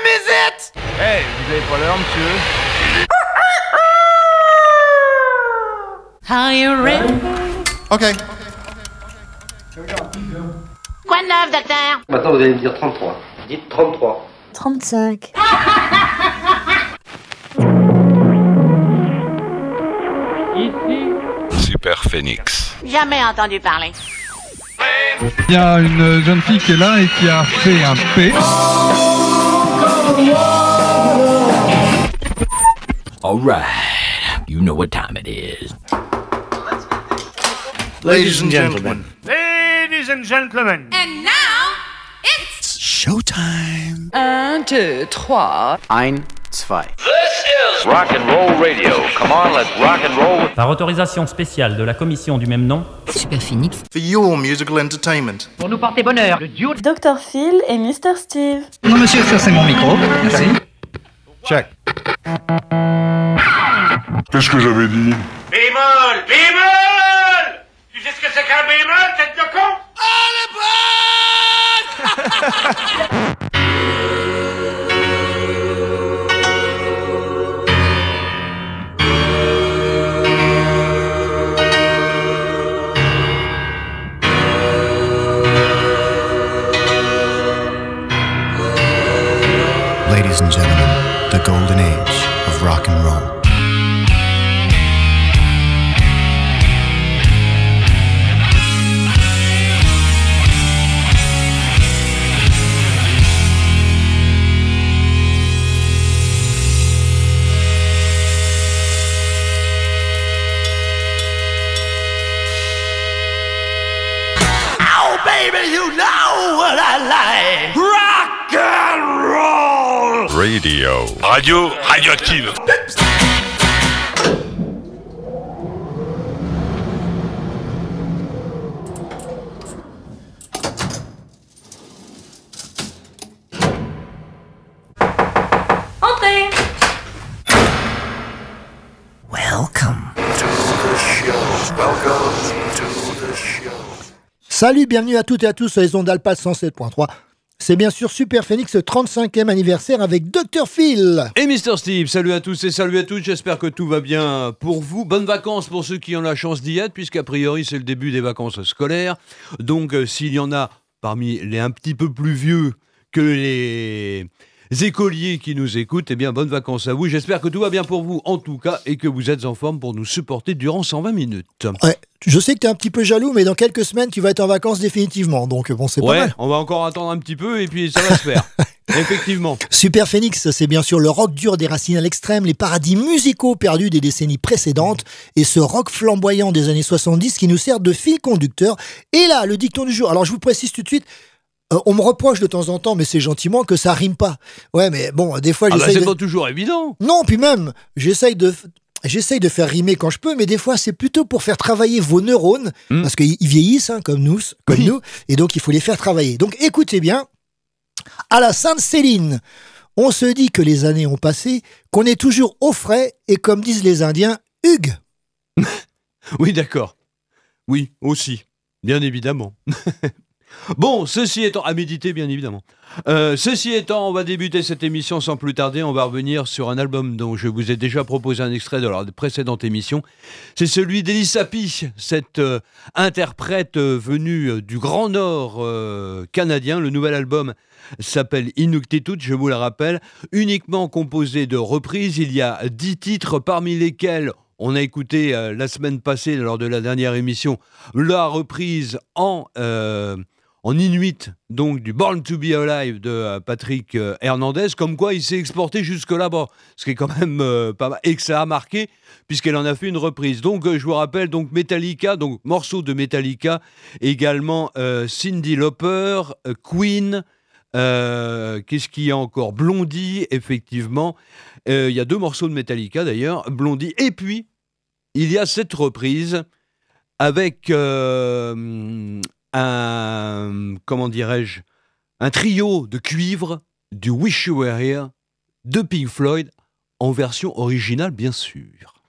time is it? Hey, vous avez pas l'heure, monsieur Are you ready? Ok. Quoi de neuf, docteur? Maintenant, vous allez me dire 33. Dites 33. 35. Super Phoenix. Jamais entendu parler. Il y a une jeune fille qui est là et qui a fait un P. Alright, you know what time it is. Ladies and gentlemen. Ladies and gentlemen And now, it's... Showtime. Un, deux, trois. Ein, zwei. Rock and roll radio. Come on, let's rock and roll. Par autorisation spéciale de la commission du même nom, Super Phoenix. For your musical entertainment. Pour nous porter bonheur, le duo Dr. Phil et Mr. Steve. Non, monsieur, ça c'est mon micro. Merci. Check. Qu'est-ce que j'avais dit? Bémol Bémol Tu sais ce que c'est qu'un bémol, tête de con? Ladies the golden age of rock and roll. Baby, you know what I like. Radio. Radio radioactive. Entrez Welcome. Salut, bienvenue à toutes et à tous sur les ondes Alpha 107.3. C'est bien sûr Super Phoenix 35e anniversaire avec Dr. Phil. Et Mister Steve, salut à tous et salut à toutes, j'espère que tout va bien pour vous. Bonnes vacances pour ceux qui ont la chance d'y être, puisqu'a priori c'est le début des vacances scolaires. Donc euh, s'il y en a parmi les un petit peu plus vieux que les écoliers qui nous écoutent, eh bien bonnes vacances à vous. J'espère que tout va bien pour vous en tout cas et que vous êtes en forme pour nous supporter durant 120 minutes. Ouais, je sais que t'es un petit peu jaloux, mais dans quelques semaines, tu vas être en vacances définitivement. Donc bon, c'est pas Ouais, mal. on va encore attendre un petit peu et puis ça va se faire. Effectivement. Super Phoenix, c'est bien sûr le rock dur des racines à l'extrême, les paradis musicaux perdus des décennies précédentes, et ce rock flamboyant des années 70 qui nous sert de fil conducteur. Et là, le dicton du jour. Alors je vous précise tout de suite, euh, on me reproche de temps en temps, mais c'est gentiment que ça rime pas. Ouais, mais bon, des fois Ah bah, j'essaye c'est de... pas toujours évident. Non, puis même, j'essaye de... J'essaye de faire rimer quand je peux, mais des fois c'est plutôt pour faire travailler vos neurones, Hmm. parce qu'ils ils vieillissent hein, comme nous, comme Oui. nous, et donc il faut les faire travailler. Donc écoutez bien, à la Sainte-Céline, on se dit que les années ont passé, qu'on est toujours au frais, et comme disent les Indiens, Hugues. Oui, d'accord. Oui, aussi. Bien évidemment. bon, ceci étant, à méditer, bien évidemment. Euh, ceci étant, on va débuter cette émission sans plus tarder. On va revenir sur un album dont je vous ai déjà proposé un extrait de la précédente émission. C'est celui d'Elissa Pi, cette euh, interprète euh, venue du Grand Nord canadien. Le nouvel album s'appelle Inuktitut, je vous le rappelle, uniquement composé de reprises. Il y a dix titres, parmi lesquels on a écouté la semaine passée, lors de la dernière émission, la reprise en, en inuit, donc du Born to Be Alive de euh, Patrick euh, Hernandez, comme quoi il s'est exporté jusque là-bas, ce qui est quand même euh, pas mal, et que ça a marqué, puisqu'elle en a fait une reprise. Donc je vous rappelle, donc Metallica, donc morceau de Metallica, également Cindy Lauper, Queen, Qu'est-ce qu'il y a encore? Blondie, effectivement. Il y a deux morceaux de Metallica d'ailleurs, Blondie. Et puis, il y a cette reprise avec un, comment dirais-je, un trio de cuivre du Wish You Were Here de Pink Floyd en version originale, bien sûr.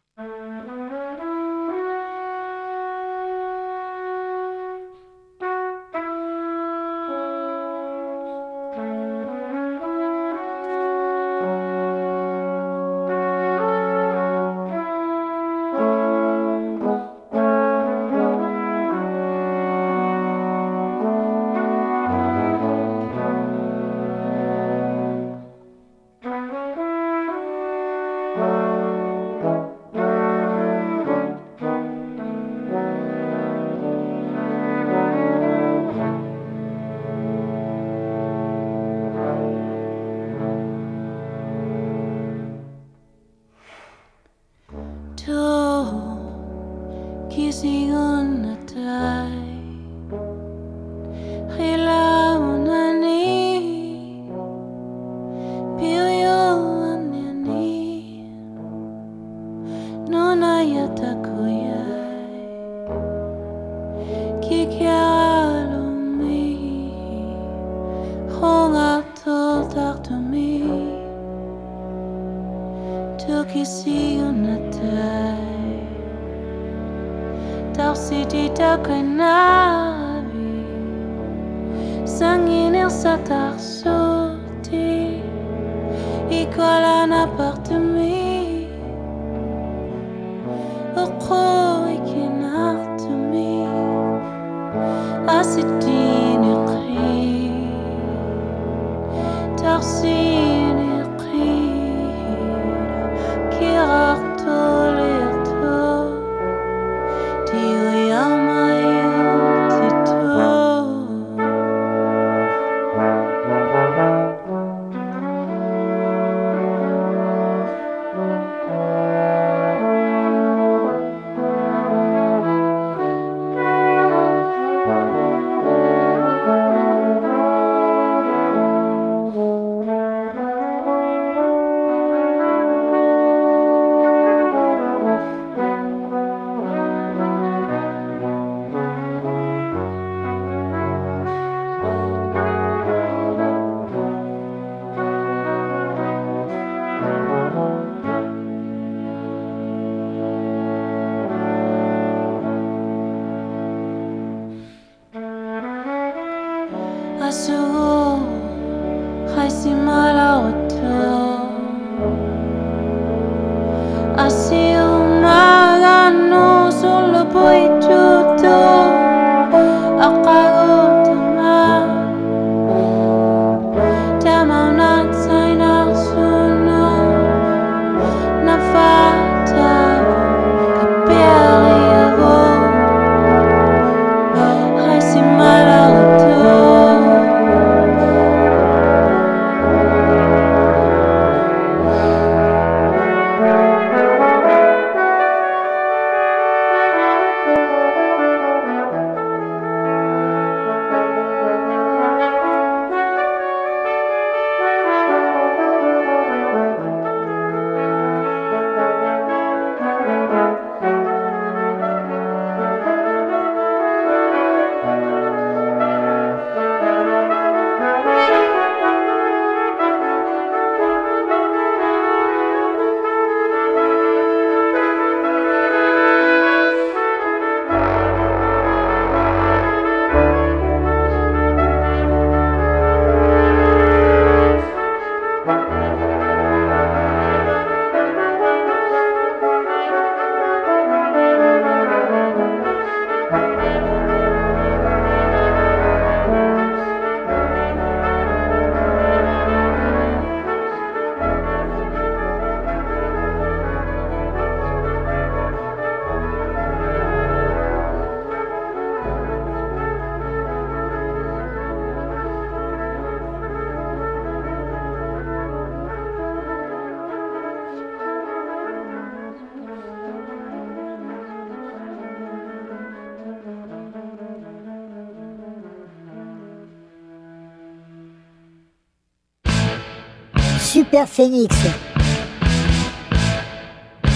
Phoenix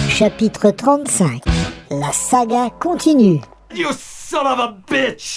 Chapitre 35 La saga continue. You son of a bitch!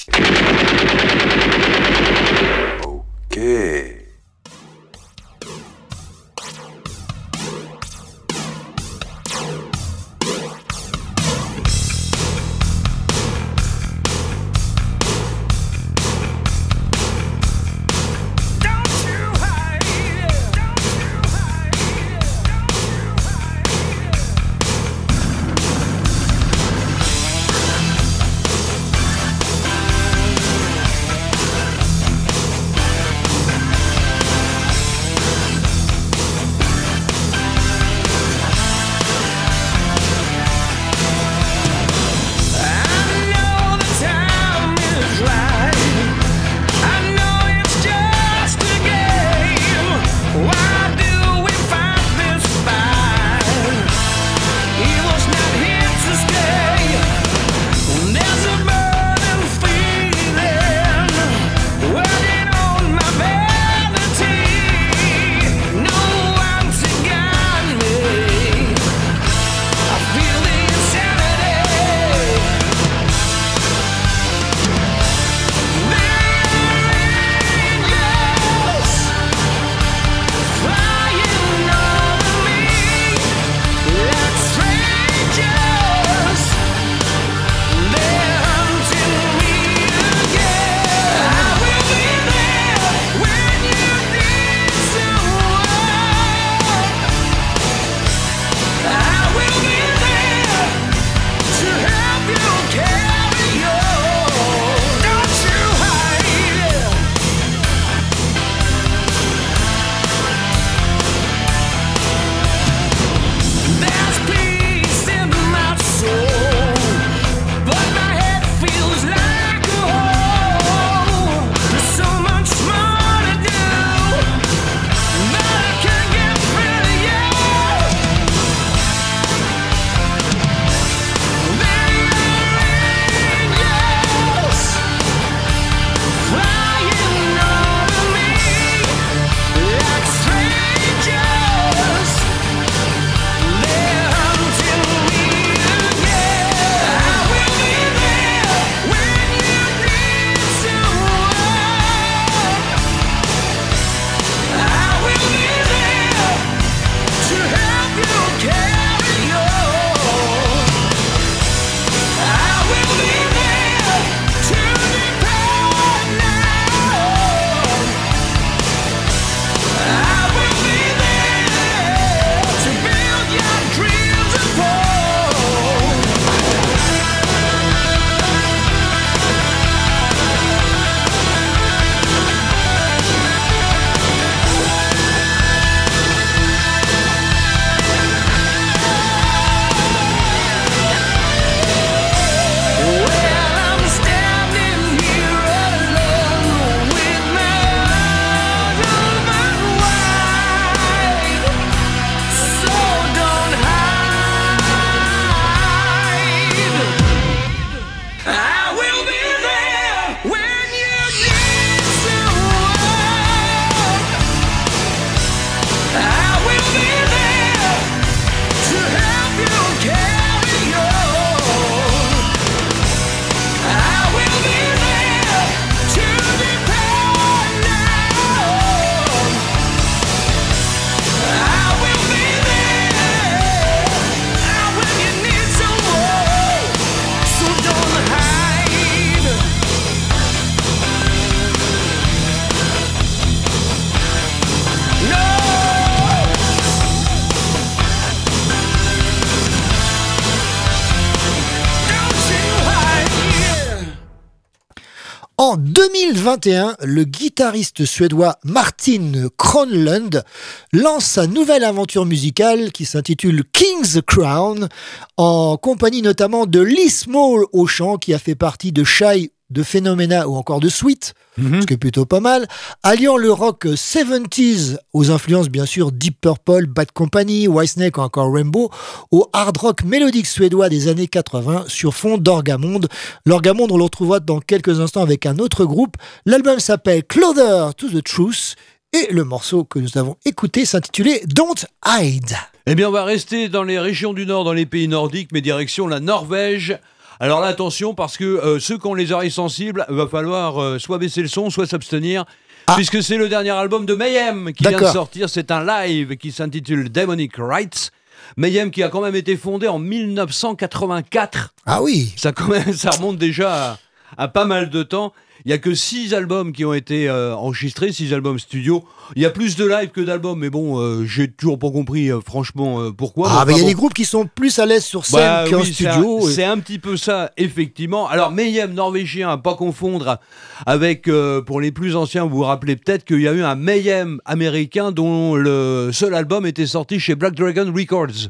2021, le guitariste suédois Martin Kronlund lance sa nouvelle aventure musicale qui s'intitule King's Crown, en compagnie notamment de Lee Small au chant qui a fait partie de Shy de Phenomena ou encore de Sweet, ce qui est plutôt pas mal, alliant le rock 70s aux influences bien sûr Deep Purple, Bad Company, Whitesnake ou encore Rainbow, au hard rock mélodique suédois des années 80 sur fond d'Orgamonde. L'Orgamonde, on le retrouvera dans quelques instants avec un autre groupe. L'album s'appelle Closer to the Truth et le morceau que nous avons écouté s'intitulait Don't Hide. Eh bien, on va rester dans les régions du Nord, dans les pays nordiques, mais direction la Norvège. Alors là, attention, parce que euh, ceux qui ont les oreilles sensibles, il va falloir euh, soit baisser le son, soit s'abstenir. Puisque c'est le dernier album de Mayhem qui vient de sortir. C'est un live qui s'intitule Demonic Rights. Mayhem qui a quand même été fondé en 1984. Ah oui Ça, quand même, ça remonte déjà à, à pas mal de temps. Il y a que six albums qui ont été euh, enregistrés, six albums studio. Il y a plus de live que d'albums, mais bon, euh, j'ai toujours pas compris euh, franchement pourquoi. Ah, Mais il y a des groupes qui sont plus à l'aise sur scène Bah qu'en oui, c'est un- studio. et- C'est un, petit peu ça, effectivement. Alors, Mayhem norvégien, à pas confondre avec, pour les plus anciens, vous vous rappelez peut-être qu'il y a eu un Mayhem américain dont le seul album était sorti chez Black Dragon Records.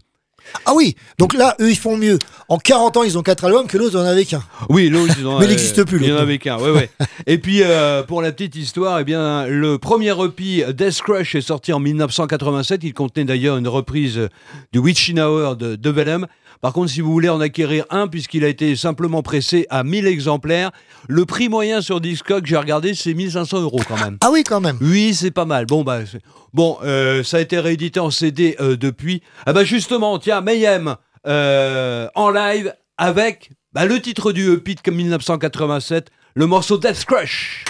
Ah oui, donc là, eux, ils font mieux. En 40 ans, ils ont quatre albums que l'autre en avait qu'un. Oui, l'autre, ils en Mais il n'existe plus, Il y en avait qu'un, ouais, ouais. Et puis, euh, pour la petite histoire, eh bien, le premier EP Death Crush est sorti en 1987. Il contenait d'ailleurs une reprise du Witching Hour de, de Venom. Par contre, si vous voulez en acquérir un, puisqu'il a été simplement pressé à 1000 exemplaires, le prix moyen sur Discog, j'ai regardé, c'est 1500 euros quand même. Ah oui, quand même. Oui, c'est pas mal. Bon, bah, bon, euh, ça a été réédité en CD euh, depuis. Ah bah justement, tiens, Mayhem euh, en live avec bah, le titre du EP de 1987, le morceau Death Crush.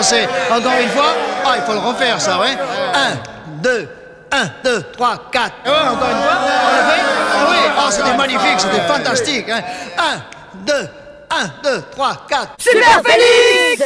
Pensez Encore une fois. Ah, il faut le refaire, ça, ouais. 1, 2, 1, 2, 3, 4. Ouais, encore une fois. On l'a fait. Ah Oui, oh, c'était magnifique, c'était fantastique. 1, 2, 1, 2, 3, 4. Super Félix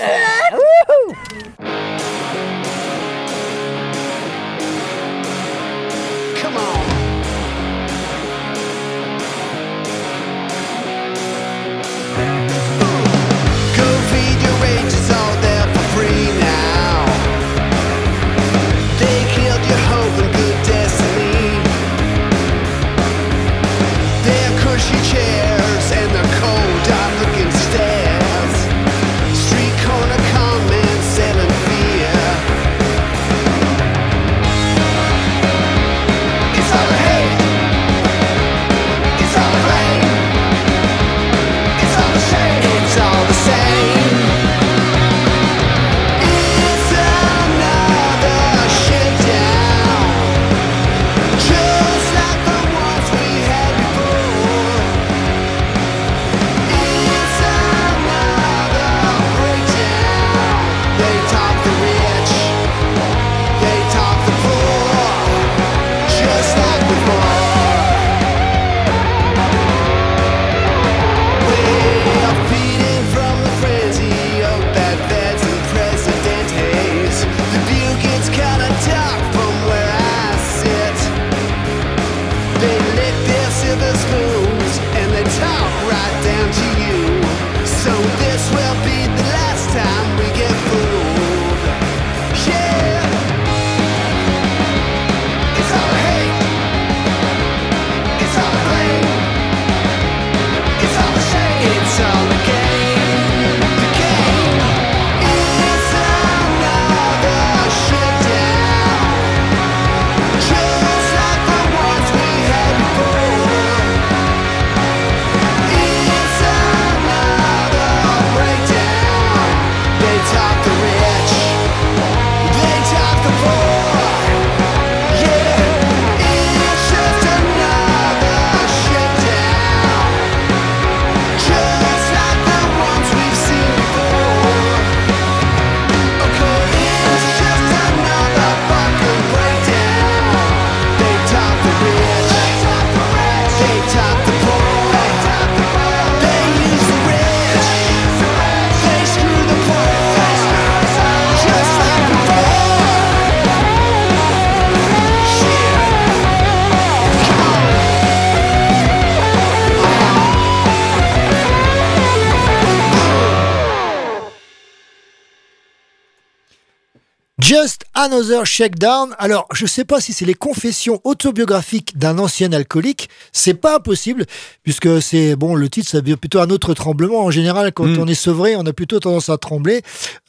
Another Shakedown. Alors, je sais pas si c'est les confessions autobiographiques d'un ancien alcoolique. C'est pas impossible, puisque c'est, bon, le titre, ça veut plutôt un autre tremblement. En général, quand on est sevré, on a plutôt tendance à trembler.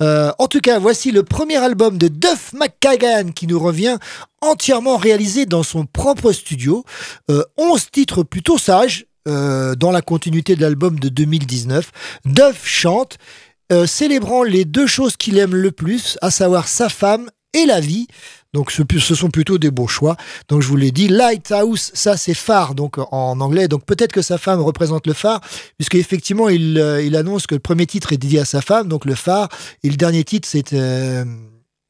Euh, en tout cas, voici le premier album de Duff McKagan qui nous revient entièrement réalisé dans son propre studio. Euh, 11 titres plutôt sages. euh, dans la continuité de l'album de 2019, Duff chante euh, célébrant les deux choses qu'il aime le plus, à savoir sa femme et la vie. Donc ce, ce sont plutôt des beaux choix. Donc je vous l'ai dit, Lighthouse, ça c'est phare donc en anglais. Donc peut-être que sa femme représente le phare, puisque effectivement il, euh, il annonce que le premier titre est dédié à sa femme, donc le phare, et le dernier titre c'est euh,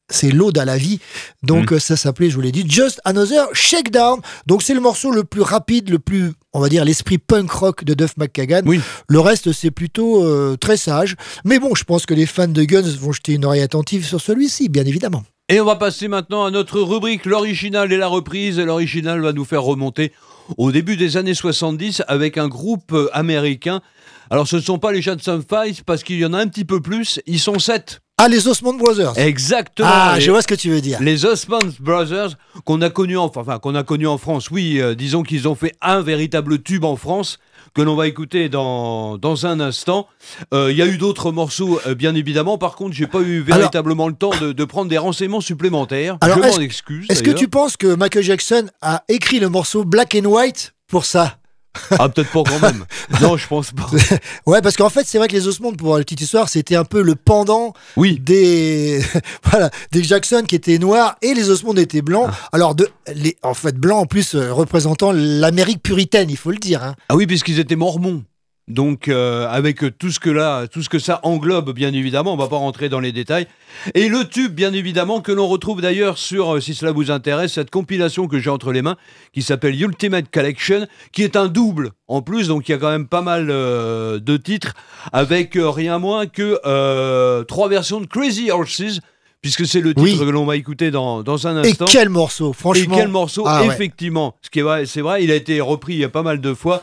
c'est l'ode à la vie. Donc euh, ça s'appelait, je vous l'ai dit, Just Another Shakedown. Donc c'est le morceau le plus rapide, le plus, on va dire, l'esprit punk rock de Duff McKagan. Le reste c'est plutôt euh, très sage. Mais bon, je pense que les fans de Guns vont jeter une oreille attentive sur celui-ci, bien évidemment. Et on va passer maintenant à notre rubrique l'original et la reprise. Et l'original va nous faire remonter au début des années 70 avec un groupe euh, américain. Alors ce ne sont pas les Johnson Five parce qu'il y en a un petit peu plus. Ils sont sept. Ah, les Osmond Brothers. Exactement. Ah, Les- je vois ce que tu veux dire. Les Osmond Brothers qu'on a connus en, enfin qu'on a connus en France. Oui, euh, disons qu'ils ont fait un véritable tube en France que l'on va écouter dans, dans un instant. Euh, Il y a eu d'autres morceaux, euh, bien évidemment. Par contre, j'ai pas eu véritablement le temps de, de prendre des renseignements supplémentaires. Alors, je m'en est-ce- excuse. Est-ce que tu penses que Michael Jackson a écrit le morceau Black and White pour ça? Ah, peut-être pas quand même. non, je pense pas. Ouais, parce qu'en fait, c'est vrai que les Osmonds, pour la petite histoire, c'était un peu le pendant des voilà des Jackson qui étaient noirs et les Osmonds étaient blancs. Ah. Alors de les en fait blancs en plus euh, représentant l'Amérique puritaine, il faut le dire. hein. Ah oui, puisqu'ils étaient mormons. Donc euh, avec tout ce que là, tout ce que ça englobe, bien évidemment, on va pas rentrer dans les détails. Et le tube, bien évidemment, que l'on retrouve d'ailleurs sur, euh, si cela vous intéresse, cette compilation que j'ai entre les mains, qui s'appelle Ultimate Collection, qui est un double en plus, donc il y a quand même pas mal euh, de titres, avec rien moins que trois versions de Crazy Horses. Puisque c'est le titre Oui. que l'on va écouter dans, dans un Et instant. quel morceau, franchement. Et quel morceau, Ah ouais. effectivement. Ce qui est vrai, c'est vrai, il a été repris il y a pas mal de fois.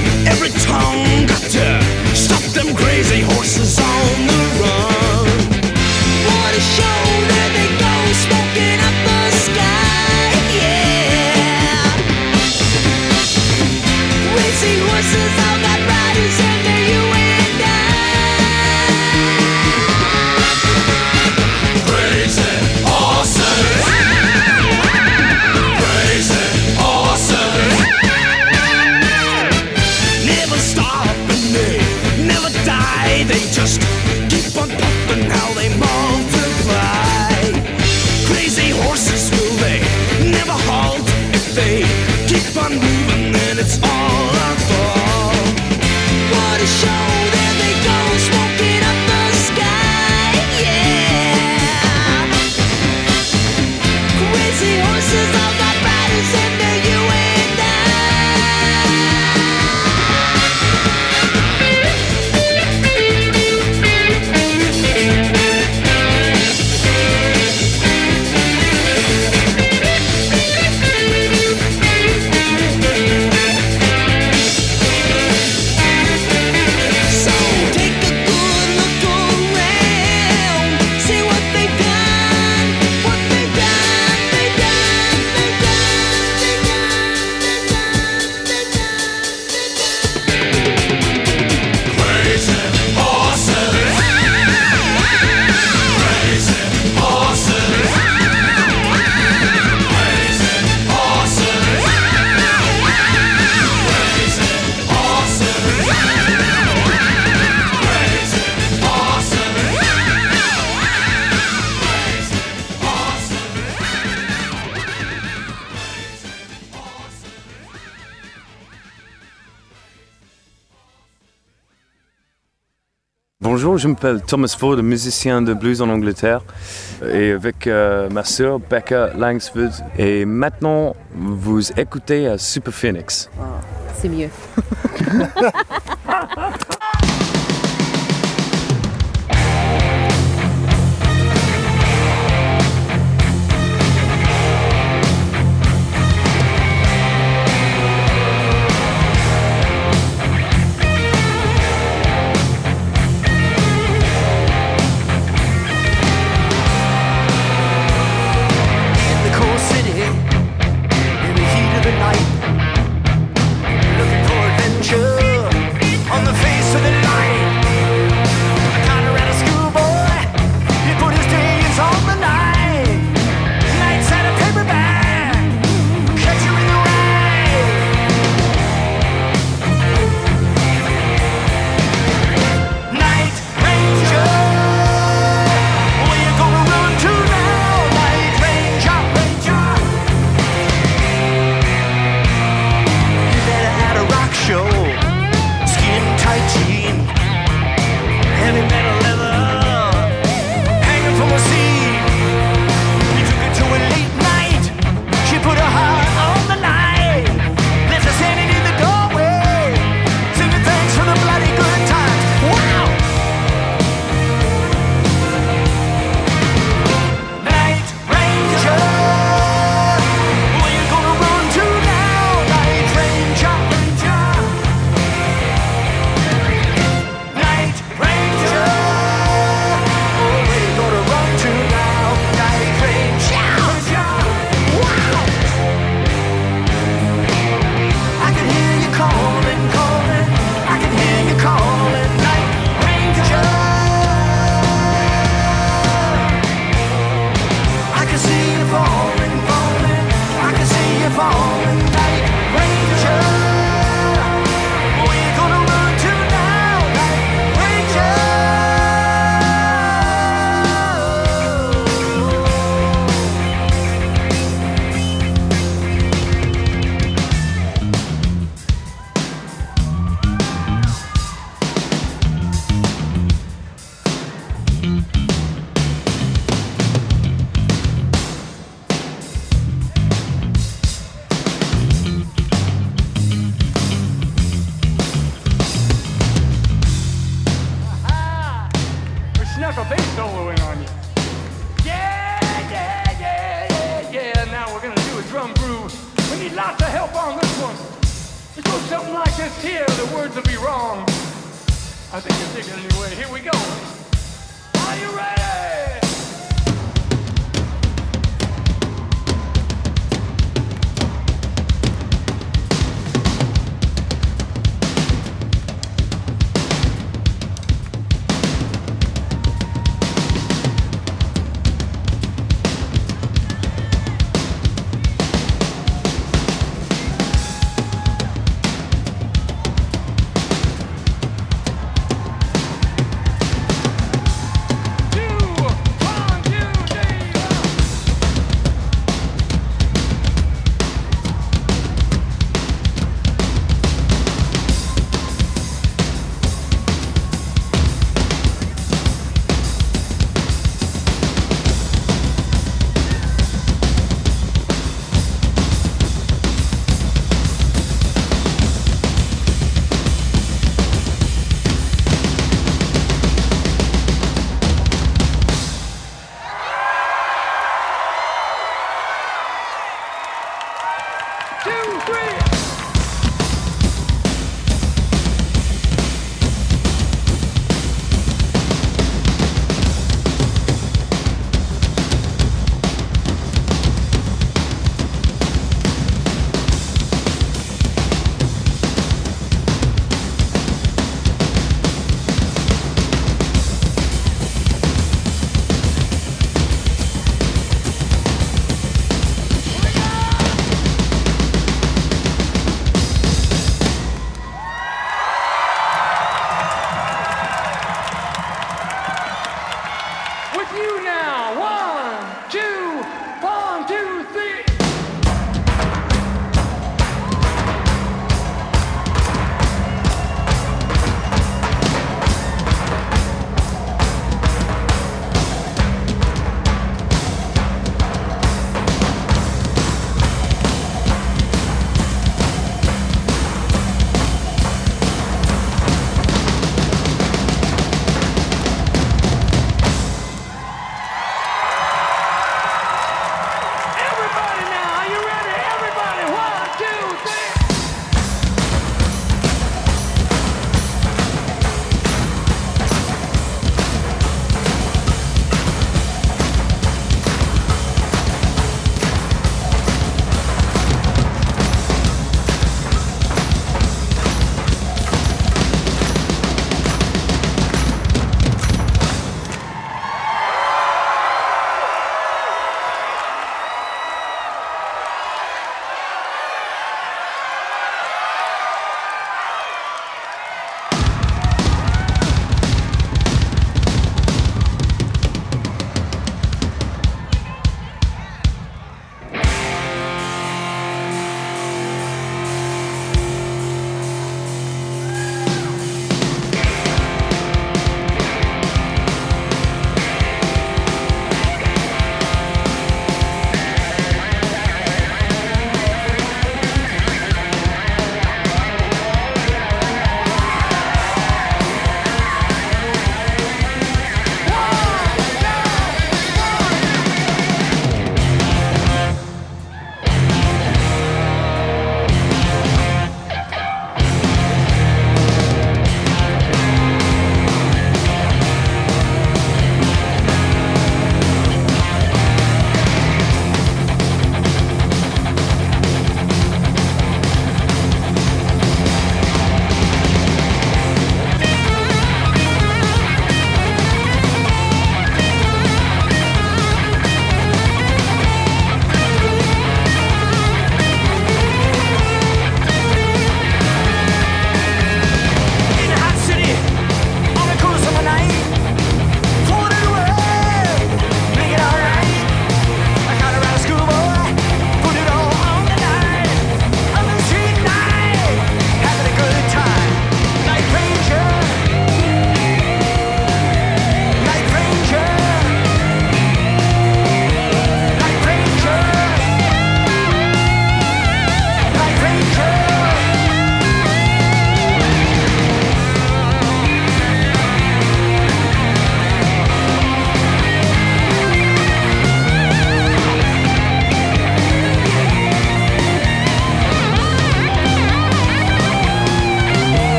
every tongue. Got to stop them crazy horses on the run. Bonjour, je m'appelle Thomas Ford, musicien de blues en Angleterre, et avec euh, ma sœur Becca Langsford. Et maintenant, vous écoutez à Super Phoenix. C'est mieux.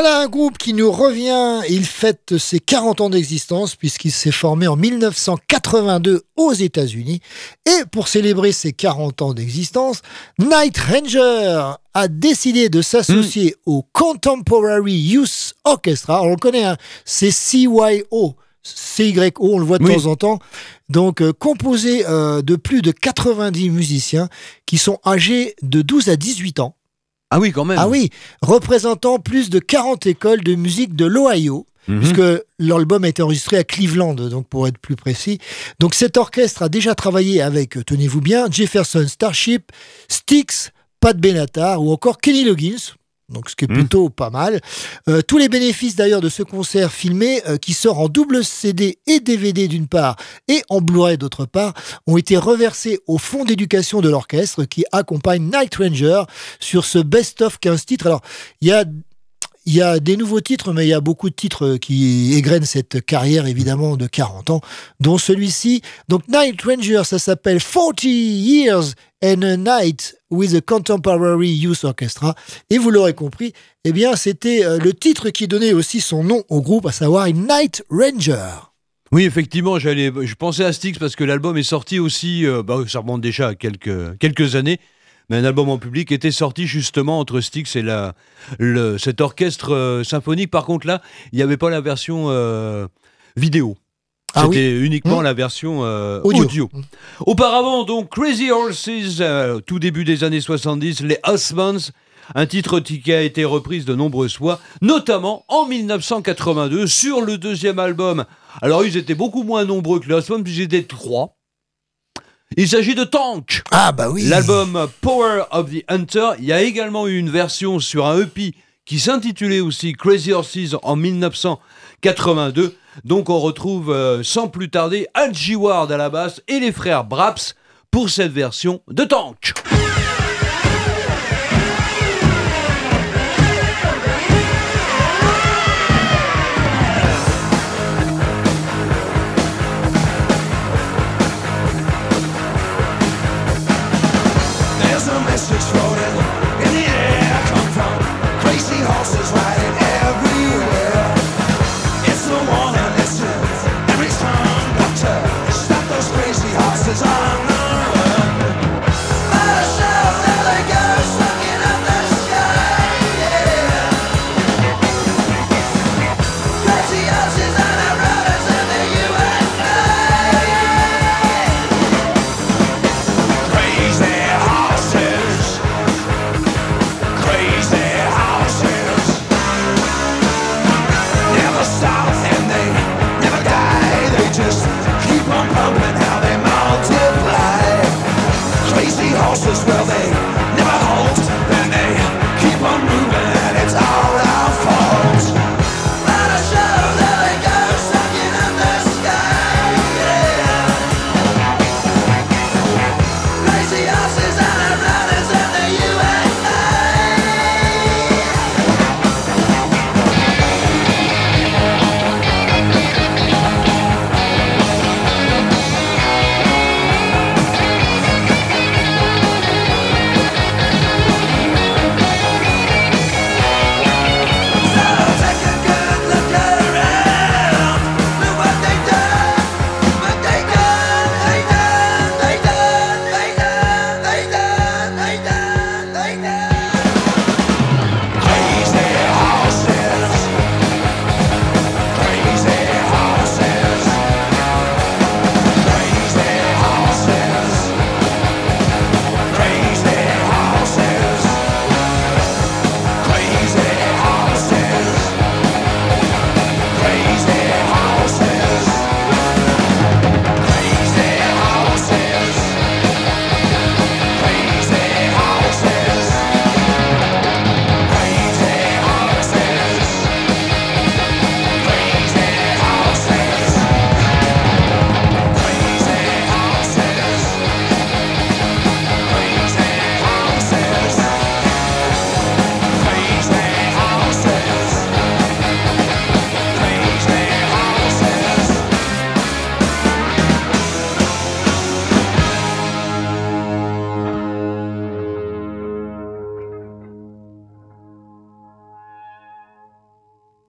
Voilà un groupe qui nous revient. Il fête ses 40 ans d'existence puisqu'il s'est formé en 1982 aux États-Unis. Et pour célébrer ses 40 ans d'existence, Night Ranger a décidé de s'associer au Contemporary Youth Orchestra. On le connaît, hein, c'est CYO. CYO, on le voit de Oui. temps en temps. Donc, euh, composé euh, de plus de 90 musiciens qui sont âgés de 12 à 18 ans. Ah oui, quand même. Ah oui, représentant plus de 40 écoles de musique de l'Ohio. Mhm. Puisque l'album a été enregistré à Cleveland, donc pour être plus précis. Donc cet orchestre a déjà travaillé avec, euh, tenez-vous bien, Jefferson Starship, Styx, Pat Benatar ou encore Kenny Loggins. Donc ce qui est plutôt pas mal. Euh, tous les bénéfices d'ailleurs de ce concert filmé, euh, qui sort en double CD et DVD d'une part et en Blu-ray d'autre part, ont été reversés au fonds d'éducation de l'orchestre qui accompagne Night Ranger sur ce best-of 15 titres. Alors, il y a il y a des nouveaux titres, mais il y a beaucoup de titres qui égrènent cette carrière, évidemment, de 40 ans, dont celui-ci. Donc, Night Ranger, ça s'appelle 40 Years and a Night with a Contemporary Youth Orchestra. Et vous l'aurez compris, eh bien, c'était euh, le titre qui donnait aussi son nom au groupe, à savoir Night Ranger. Oui, effectivement, j'allais, je pensais à Styx parce que l'album est sorti aussi, euh, bah, ça remonte déjà à quelques, quelques années, mais un album en public était sorti justement entre Styx et la, le, cet orchestre euh, symphonique. Par contre, là, il n'y avait pas la version vidéo. Ah C'était uniquement la version euh, Audio. audio. Auparavant, donc, Crazy Horses, euh, tout début des années 70, les Husbands, un titre qui a été reprise de nombreuses fois, notamment en 1982 sur le deuxième album. Alors, ils étaient beaucoup moins nombreux que les Husbands, puisqu'ils étaient trois. Il s'agit de Tank. Ah bah oui. L'album Power of the Hunter. Il y a également eu une version sur un EP qui s'intitulait aussi Crazy Horses en 1982. Donc on retrouve euh, sans plus tarder Al. Ward à la basse et les frères Braps pour cette version de Tank.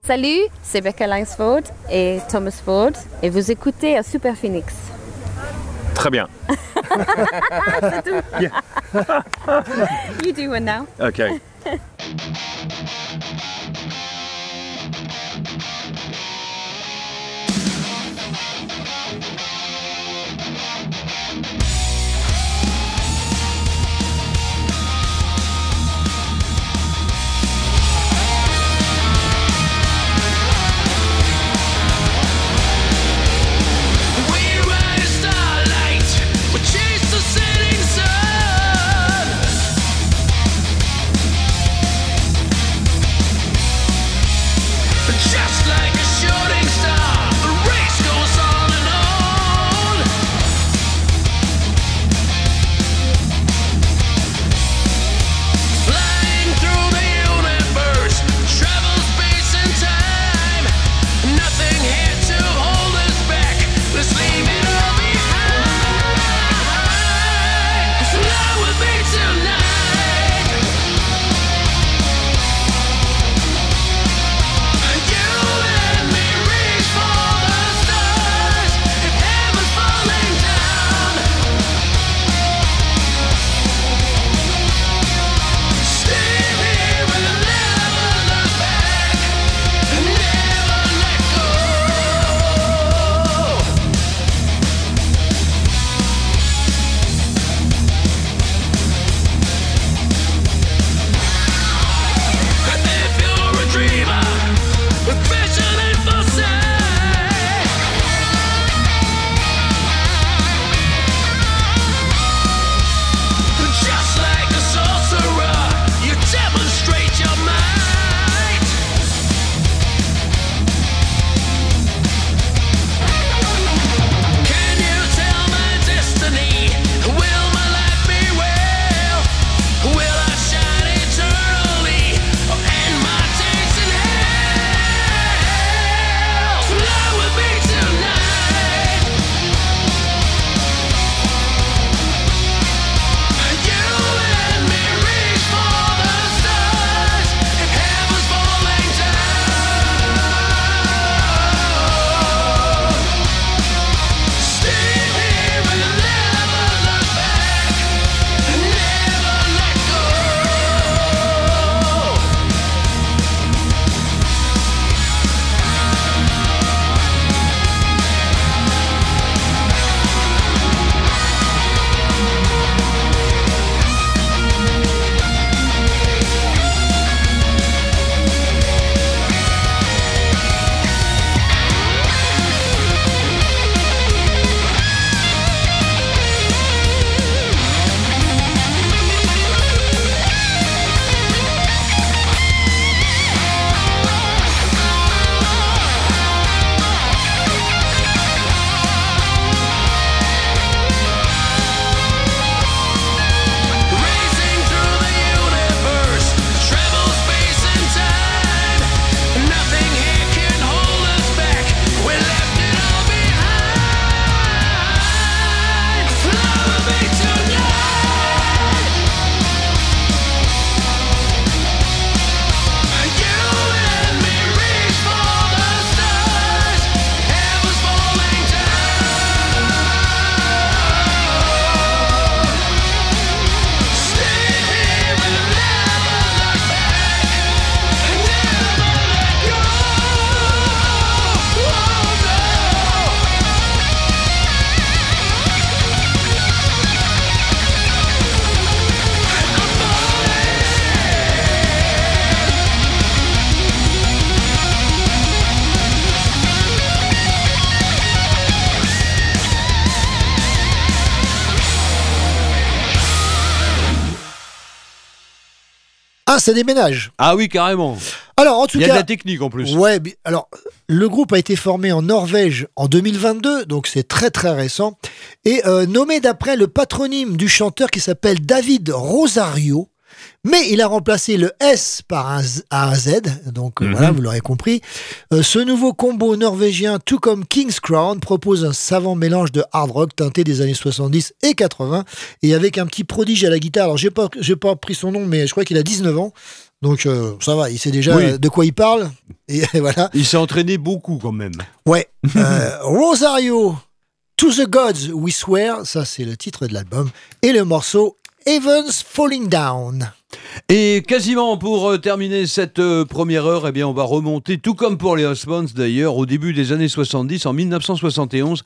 Salut, c'est Becca Langsford et Thomas Ford et vous écoutez à Super Phoenix. Très bien. c'est tout. you do one now. OK. ça déménage. Ah oui, carrément. Alors, en tout Il y a cas. de la technique en plus. Ouais, alors, le groupe a été formé en Norvège en 2022, donc c'est très très récent, et euh, nommé d'après le patronyme du chanteur qui s'appelle David Rosario. Mais il a remplacé le S par un Z, un Z donc euh, Mhm. voilà, vous l'aurez compris. Euh, ce nouveau combo norvégien, tout comme King's Crown, propose un savant mélange de hard rock teinté des années 70 et 80, et avec un petit prodige à la guitare. Alors j'ai pas, j'ai pas pris son nom, mais je crois qu'il a 19 ans. Donc euh, ça va, il sait déjà Oui. de quoi il parle. Et voilà. Il s'est entraîné beaucoup quand même. Ouais. Euh, Rosario, To the Gods We Swear, ça c'est le titre de l'album. Et le morceau Evans Falling Down. Et quasiment pour euh, terminer cette euh, première heure, eh bien, on va remonter, tout comme pour les Osmonds d'ailleurs, au début des années 70, en 1971,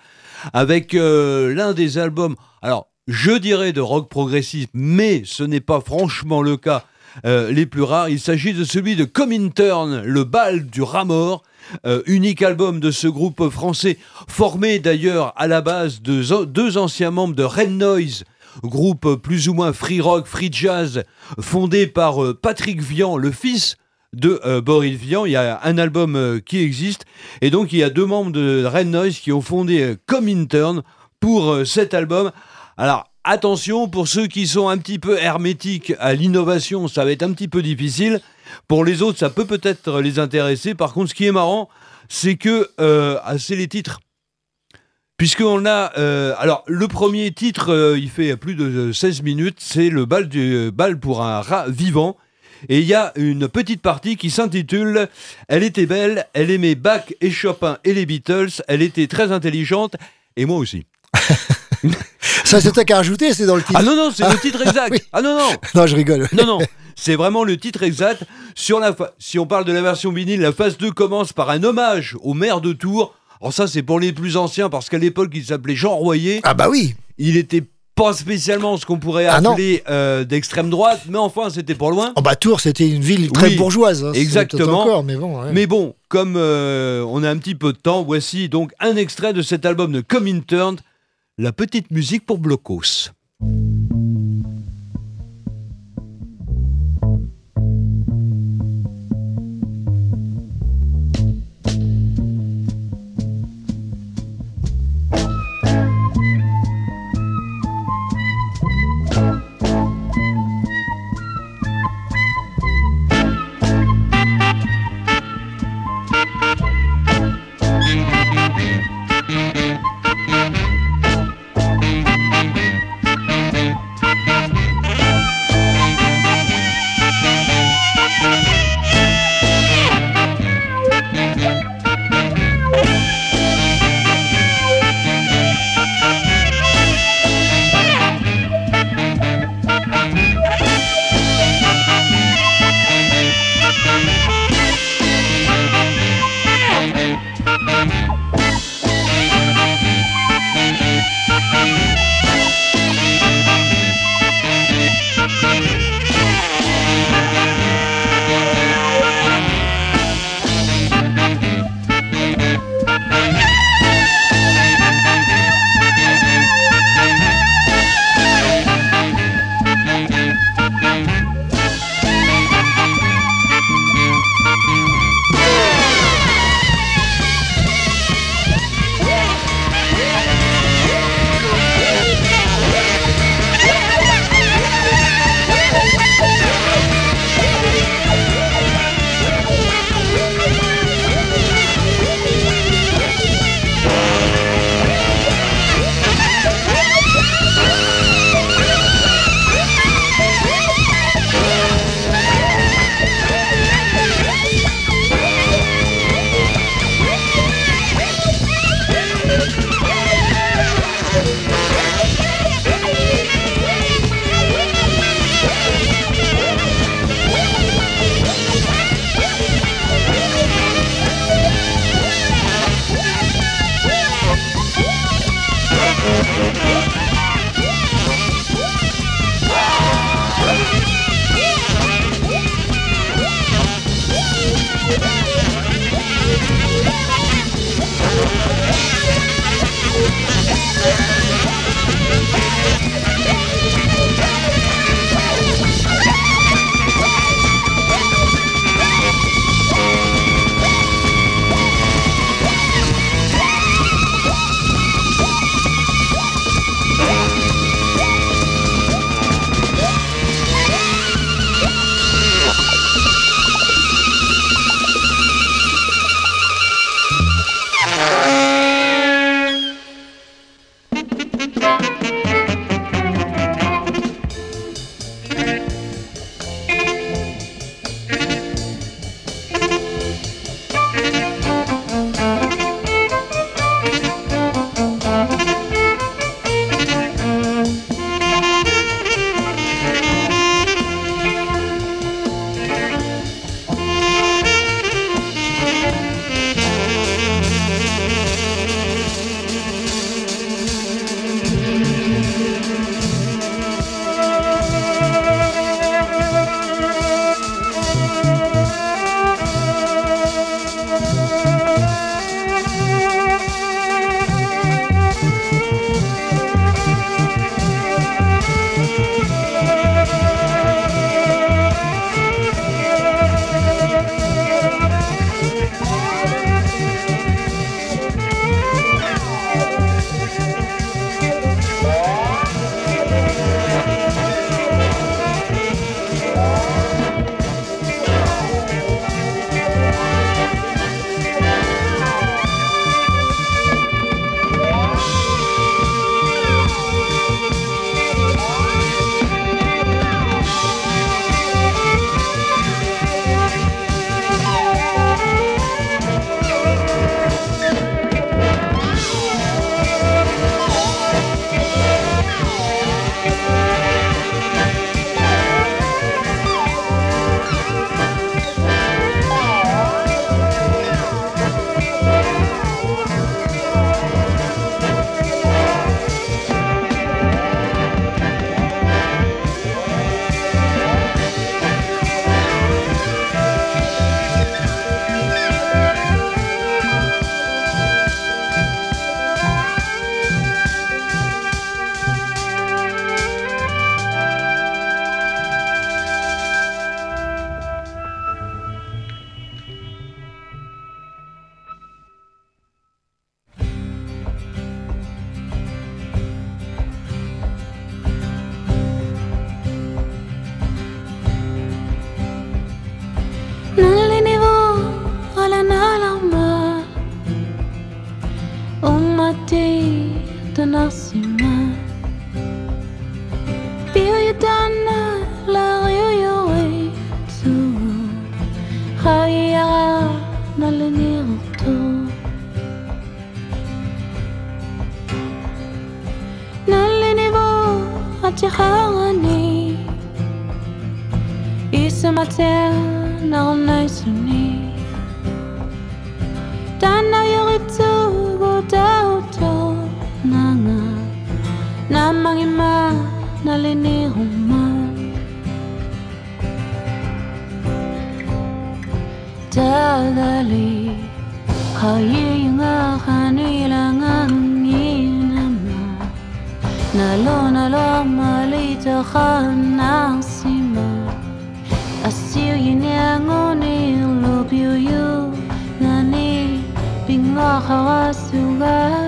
avec euh, l'un des albums, alors je dirais de rock progressif, mais ce n'est pas franchement le cas, les plus rares. Il s'agit de celui de Comintern, le bal du rat mort. unique album de ce groupe français, formé d'ailleurs à la base de deux anciens membres de Red Noise, groupe plus ou moins free rock, free jazz, fondé par euh, Patrick Vian, le fils de euh, Boris Vian. Il y a un album euh, qui existe. Et donc, il y a deux membres de Red Noise qui ont fondé euh, Comintern pour cet album. Alors, attention, pour ceux qui sont un petit peu hermétiques à l'innovation, ça va être un petit peu difficile. Pour les autres, ça peut peut-être les intéresser. Par contre, ce qui est marrant, c'est que ah, c'est les titres. Puisqu'on a. euh, alors, le premier titre, euh, il fait plus de 16 minutes, c'est le bal, du, euh, bal pour un rat vivant. Et il y a une petite partie qui s'intitule Elle était belle, elle aimait Bach et Chopin et les Beatles, elle était très intelligente, et moi aussi. Ça c'est toi qui as rajouté, c'est dans le titre. Ah non, non, c'est le titre exact. oui. Ah non, non. Non, je rigole. Non, non, c'est vraiment le titre exact. Sur la fa- Si on parle de la version vinyle, la phase 2 commence par un hommage au maire de Tours. Alors ça, c'est pour les plus anciens, parce qu'à l'époque, il s'appelait Jean Royer. Ah bah oui. Il était pas spécialement ce qu'on pourrait Ah non. appeler euh, d'extrême droite, mais enfin, c'était pas loin. Oh bah Tours, c'était une ville très Oui, bourgeoise. hein, c'est exactement. peut-être Encore, mais bon. ouais. Mais bon, comme euh, on a un petit peu de temps, voici donc un extrait de cet album de Comintern, la petite musique pour Blocos. Sahara sous la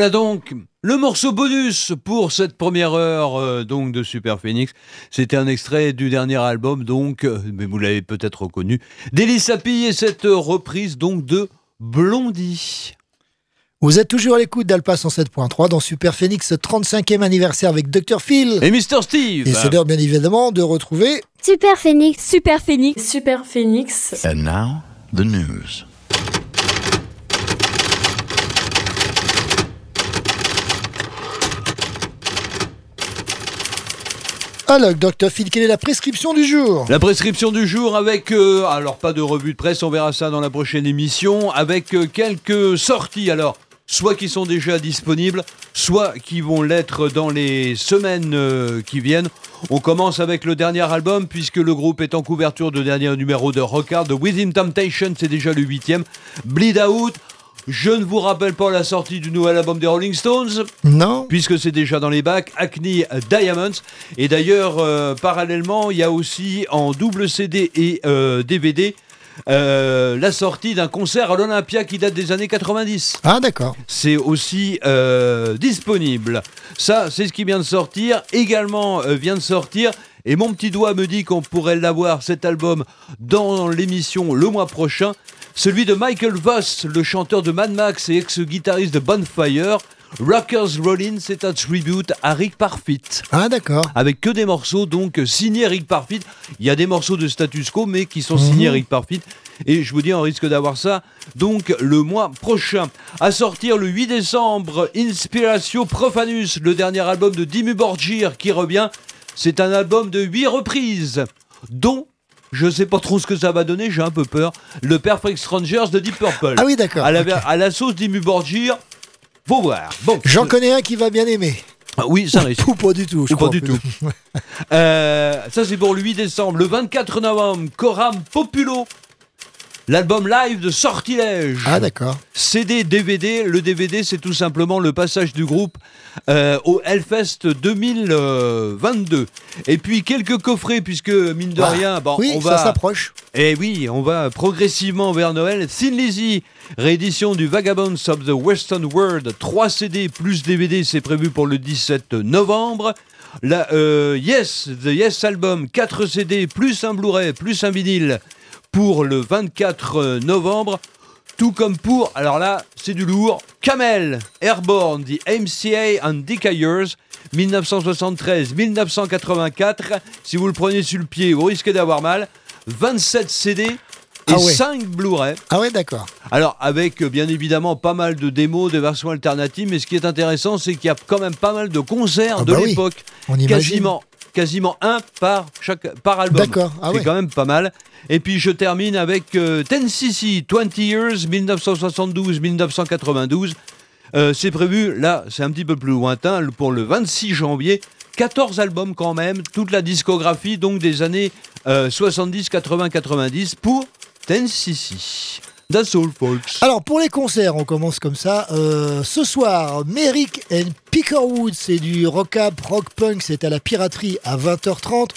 Voilà donc le morceau bonus pour cette première heure euh, donc de Super Phoenix. C'était un extrait du dernier album donc, euh, mais vous l'avez peut-être reconnu, d'Elie Sapi et cette reprise donc de Blondie. Vous êtes toujours à l'écoute d'Alpa 107.3 dans Super Phoenix 35e anniversaire avec Dr Phil. Et Mr Steve. Et c'est l'heure bien évidemment de retrouver Super Phoenix. Super Phoenix. Super Phoenix. And now, the news. Alors, Dr Phil, quelle est la prescription du jour? La prescription du jour avec, euh, alors pas de revue de presse, on verra ça dans la prochaine émission, avec euh, quelques sorties. Alors, soit qui sont déjà disponibles, soit qui vont l'être dans les semaines euh, qui viennent. On commence avec le dernier album, puisque le groupe est en couverture de dernier numéro de Rockard, de Within Temptation, c'est déjà le huitième. Bleed Out. Je ne vous rappelle pas la sortie du nouvel album des Rolling Stones. Non. Puisque c'est déjà dans les bacs. Acne Diamonds. Et d'ailleurs, euh, parallèlement, il y a aussi en double CD et euh, DVD euh, la sortie d'un concert à l'Olympia qui date des années 90. Ah, d'accord. C'est aussi euh, disponible. Ça, c'est ce qui vient de sortir. Également euh, vient de sortir. Et mon petit doigt me dit qu'on pourrait l'avoir, cet album, dans l'émission le mois prochain. Celui de Michael Voss, le chanteur de Mad Max et ex-guitariste de Bonfire. Rockers Rollin, c'est un tribute à Rick Parfit. Ah, d'accord. Avec que des morceaux donc signés Rick Parfit. Il y a des morceaux de status quo, mais qui sont signés Mhm. Rick Parfit. Et je vous dis, on risque d'avoir ça donc le mois prochain. À sortir le 8 décembre, Inspiratio Profanus, le dernier album de Dimmu Borgir qui revient. C'est un album de 8 reprises, dont je sais pas trop ce que ça va donner, j'ai un peu peur. Le Perfect Strangers de Deep Purple. Ah oui, d'accord, À la, ok. à la sauce Dimmu Borgir, faut voir. Bon, J'en connais un qui va bien aimer. Ah oui, ça risque. Ou pas du tout, je Ou pas crois. du tout. Euh, ça, c'est pour le 8 décembre. Le 24 novembre, Coram Populo. L'album live de Sortilège. Ah d'accord. CD, DVD. Le DVD, c'est tout simplement le passage du groupe euh, au Hellfest 2022. Et puis quelques coffrets, puisque mine de Ah, rien, bon, oui, on ça va. s'approche. Et oui, on va progressivement vers Noël. Thin Lizzy, réédition du Vagabonds of the Western World, 3 CD plus DVD, c'est prévu pour le 17 novembre. La, euh, yes, The Yes Album, 4 CD plus un Blu-ray plus un vinyle pour le 24 novembre. Tout comme pour, alors là, c'est du lourd, Camel, Airborne, The MCA and Decayers, 1973-1984. Si vous le prenez sur le pied, vous risquez d'avoir mal. 27 CD et Ah ouais. 5 Blu-ray. Ah ouais, d'accord. Alors, avec euh, bien évidemment pas mal de démos, de versions alternatives, mais ce qui est intéressant, c'est qu'il y a quand même pas mal de concerts Ah de bah oui, l'époque. on imagine. Quasiment, quasiment un par, chaque, par album. D'accord, ah c'est ouais. quand même pas mal. Et puis je termine avec euh, 10cc, 20 Years, 1972-1992. Euh, c'est prévu, là, c'est un petit peu plus lointain, pour le 26 janvier. 14 albums quand même, toute la discographie donc des années euh, 70, 80, 90 pour 10cc. That's all, folks. Alors pour les concerts, on commence comme ça. Euh, ce soir, Merrick and Pickerwood, c'est du rock up, rock punk, c'est à la piraterie à 20h30.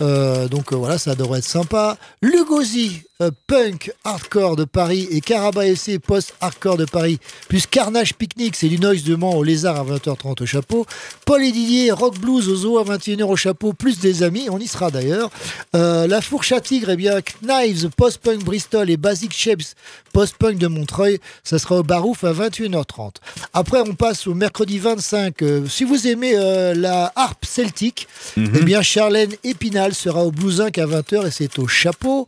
Euh, donc euh, voilà, ça devrait être sympa. Lugosi, euh, punk hardcore de Paris et Carabaessé post-hardcore de Paris, plus Carnage Picnic, c'est noise de Mans au Lézard à 20h30 au chapeau. Paul et Didier, rock blues au zoo à 21h au chapeau, plus des amis, on y sera d'ailleurs. La fourche à tigre, eh bien Knives, post-punk Bristol et Basic Shapes, post-punk de Montreuil, ça sera au Barouf à 21h30. Après, on passe au mercredi 25. Euh, si vous aimez euh, la harpe celtique, Mhm. eh bien Charlène Épinal sera au Blouzinc à 20h et c'est au chapeau.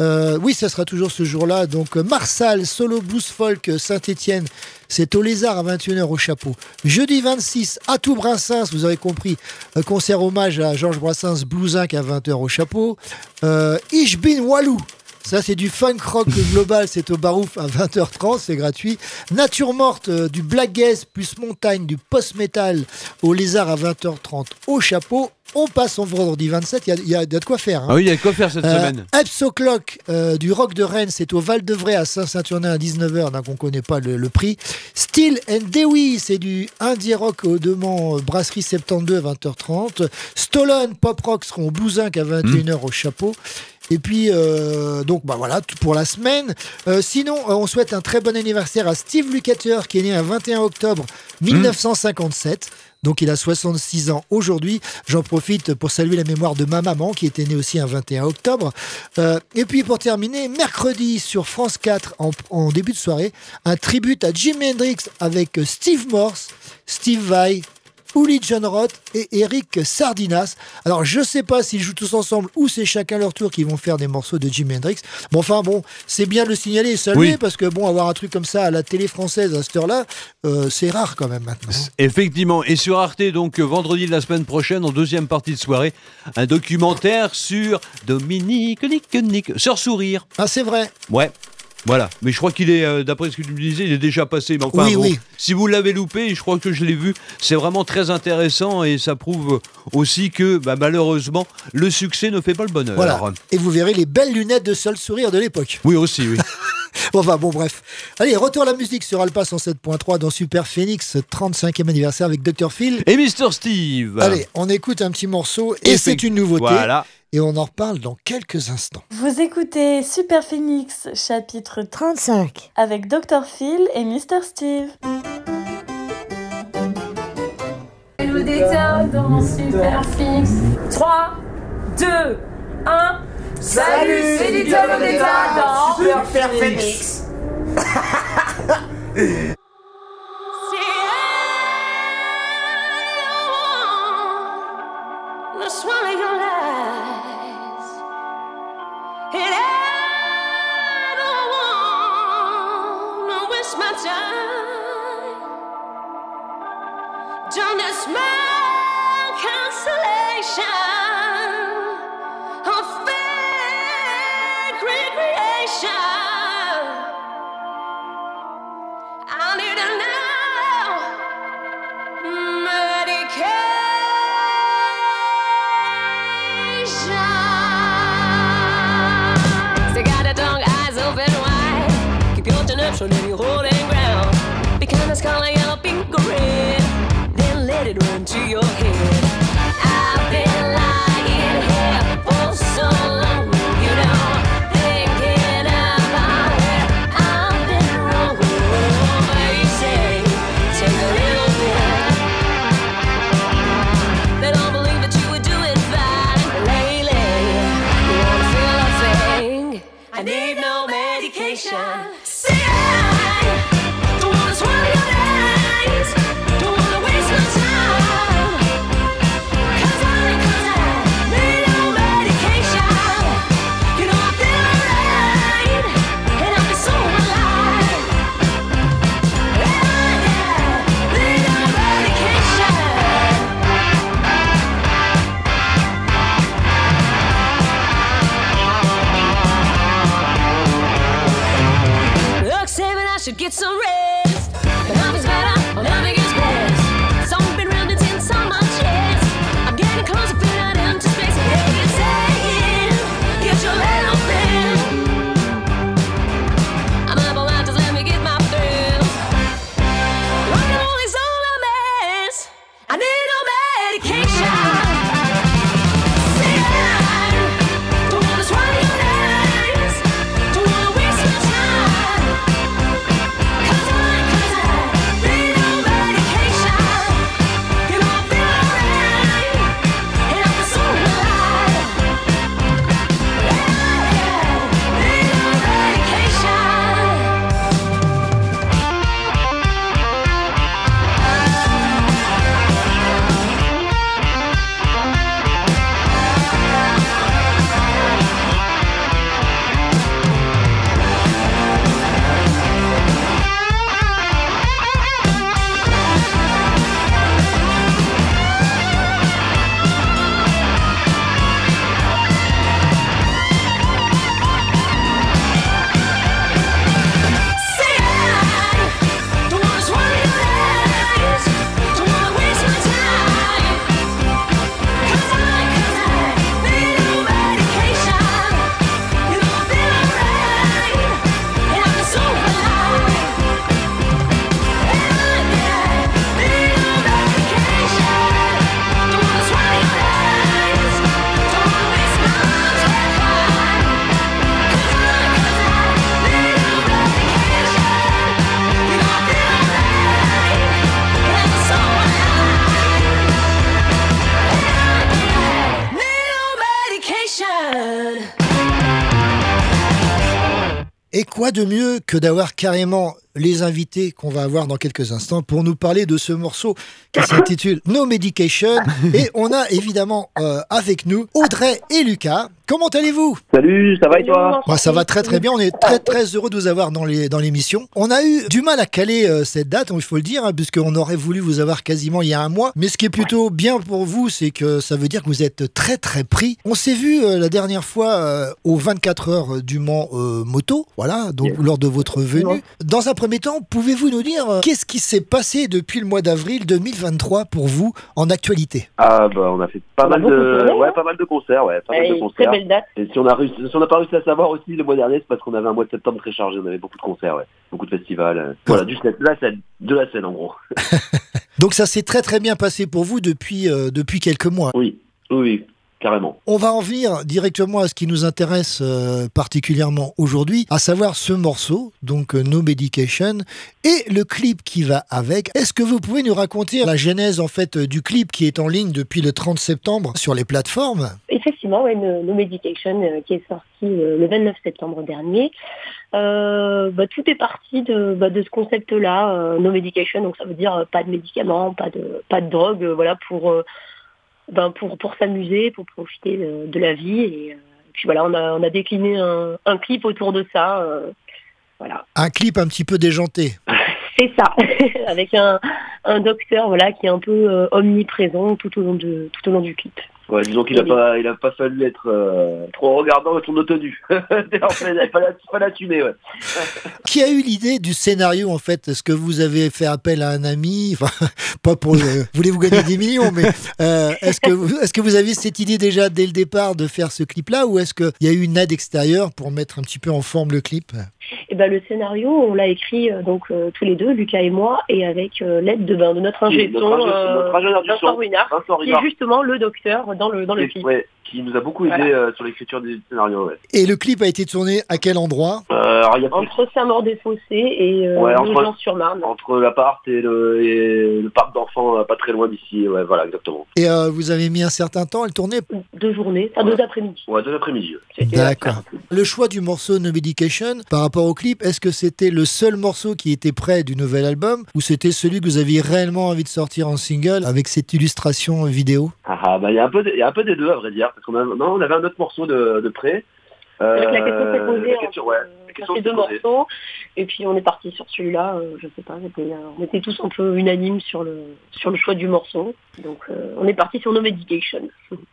Euh, oui, ça sera toujours ce jour-là. Donc, Marsal, solo blues folk Saint-Étienne, c'est au Lézard à 21h au chapeau. Jeudi 26, à tout Brassens, vous avez compris, concert hommage à Georges Brassens, Blouzinc à 20h au chapeau. Euh, Ich bin Walou. Ça, c'est du funk rock global, c'est au Barouf à 20h30, c'est gratuit. Nature morte, euh, du black gaze plus montagne, du post-metal au lézard à 20h30 au chapeau. On passe en vendredi 27, il y a- il y, a de quoi faire. hein. Ah oui, il y a de quoi faire cette Euh, semaine. Epso Clock, euh, du rock de Rennes, c'est au Val-de-Vray à Saint-Saturnin à 19h, donc on ne connaît pas le, le prix. Steel and Dewey, c'est du indie rock au Demans, euh, brasserie 72 à 20h30. Stolen Pop Rock seront au Blouzinc à 21h au chapeau. Et puis, euh, donc, bah voilà, tout pour la semaine. Euh, sinon, euh, on souhaite un très bon anniversaire à Steve Lukather, qui est né un 21 octobre 1957. Donc, il a 66 ans aujourd'hui. J'en profite pour saluer la mémoire de ma maman, qui était née aussi un 21 octobre. Euh, et puis, pour terminer, mercredi sur France 4, en, en début de soirée, un tribute à Jimi Hendrix avec Steve Morse, Steve Vai, Uli John Roth et Eric Sardinas. Alors, je sais pas s'ils jouent tous ensemble ou c'est chacun leur tour qui vont faire des morceaux de Jimi Hendrix. Bon, enfin, bon, c'est bien de le signaler et saluer Oui. parce que, bon, avoir un truc comme ça à la télé française à cette heure-là, euh, c'est rare quand même maintenant. Effectivement, et sur Arte, donc euh, vendredi de la semaine prochaine, en deuxième partie de soirée, un documentaire sur Dominique Nick Nick, sur Sourire. Ah, c'est vrai. Ouais. Voilà, mais je crois qu'il est, euh, d'après ce que tu me disais, il est déjà passé. Mais enfin, Oui, bon, oui. si vous l'avez loupé, je crois que je l'ai vu, c'est vraiment très intéressant et ça prouve aussi que bah, malheureusement, le succès ne fait pas le bonheur. Voilà. Et vous verrez les belles lunettes de seul sourire de l'époque. Oui, aussi, oui. Bon, enfin, bon, bref. Allez, retour à la musique sur Alpha 107.3 dans Super Phoenix, 35e anniversaire avec Dr. Phil. Et Mr. Steve. Allez, on écoute un petit morceau et c'est Effect- une nouveauté. Voilà. Et on en reparle dans quelques instants. Vous écoutez Super Phoenix, chapitre 35. avec Dr. Phil et Mr. Steve. Nous détient dans Super Phoenix. 3, 2, 1. Salut, c'est Little Odetta dans Super Phoenix. My time. Don't just my consolation of fake recreation. I need to de mieux que d'avoir carrément les invités qu'on va avoir dans quelques instants pour nous parler de ce morceau qui s'intitule No Medication. Et on a évidemment euh, avec nous Audrey et Lucas. Comment allez-vous? Salut, ça va et toi? Moi, ça va très très bien. On est très très heureux de vous avoir dans les dans l'émission. On a eu du mal à caler euh, cette date, il faut le dire, hein, puisqu'on aurait voulu vous avoir quasiment il y a un mois. Mais ce qui est plutôt bien pour vous, c'est que ça veut dire que vous êtes très très pris. On s'est vu euh, la dernière fois euh, aux 24 heures du Mans euh, moto, voilà, donc lors de votre venue. Dans un premier temps, pouvez-vous nous dire euh, qu'est-ce qui s'est passé depuis le mois d'avril 2023 pour vous en actualité? Ah bah on a fait pas On mal de tourné, ouais, hein pas mal de concerts, ouais, pas mal Ouais, de très concerts. belle date. Et si on a réussi, si on n'a pas réussi à savoir aussi le mois dernier, c'est parce qu'on avait un mois de septembre très chargé, on avait beaucoup de concerts, ouais, beaucoup de festivals. euh, Voilà, du de la scène, de la scène en gros. Donc ça s'est très très bien passé pour vous depuis, euh, depuis quelques mois. Oui, oui, oui, carrément. On va en venir directement à ce qui nous intéresse euh, particulièrement aujourd'hui, à savoir ce morceau, donc euh, No Medication, et le clip qui va avec. Est-ce que vous pouvez nous raconter la genèse en fait euh, du clip qui est en ligne depuis le 30 septembre sur les plateformes? Effectivement, ouais, No, No Medication euh, qui est sorti euh, le 29 septembre dernier. Euh, bah, tout est parti de, bah, de ce concept-là, euh, No Medication, donc ça veut dire euh, pas de médicaments, pas de, pas de drogue, euh, voilà, pour, euh, ben, pour, pour s'amuser, pour profiter de, de la vie. Et, euh, puis voilà, on a, on a décliné un, un clip autour de ça. euh, voilà. Un clip un petit peu déjanté. C'est ça, avec un, un docteur voilà qui est un peu euh, omniprésent tout au long de tout au long du clip. Ouais, disons qu'il a pas, il a pas fallu être euh, trop regardant avec son tenue. en fait, il fallait, fallait assumer, ouais. Qui a eu l'idée du scénario en fait? Est-ce que vous avez fait appel à un ami? Enfin, pas pour le... Voulez-vous gagner des millions, mais euh, est-ce que, vous- est-ce que vous aviez cette idée déjà dès le départ de faire ce clip-là ou est-ce qu'il y a eu une aide extérieure pour mettre un petit peu en forme le clip? Et ben le scénario, on l'a écrit euh, donc euh, tous les deux, Lucas et moi, et avec euh, l'aide de, ben, de notre Oui, ingé son, euh, Vincent Ruinard, Vincent qui est justement le docteur dans le dans le Et- clip. ouais, qui nous a beaucoup aidé Voilà. euh, sur l'écriture du scénario. Ouais. Et le clip a été tourné à quel endroit? Euh, alors, il y a Entre Saint-Maur-des-Fossés et euh, Ouais, entre- Nogent-sur-Marne. entre l'appart et le, et le parc d'enfants, euh, pas très loin d'ici. Ouais, voilà, exactement. Et euh, vous avez mis un certain temps à le tourner? Deux journées, enfin deux après-midi. Ouais, de l'après-midi. D'accord. Le choix du morceau No Medication par rapport au clip, est-ce que c'était le seul morceau qui était prêt du nouvel album ou c'était celui que vous aviez réellement envie de sortir en single avec cette illustration vidéo? Ah, ah, bah, il y a un peu, de- il y a un peu des deux, à vrai dire. Parce qu'on a, non, on avait un autre morceau de, de près. Que la question s'est Euh, posée la question, ouais, la question sur ces s'est deux posée. morceaux, et puis on est parti sur celui-là. euh, je sais pas, euh, on était tous un peu unanimes sur le sur le choix du morceau. Donc euh, on est parti sur No Medication.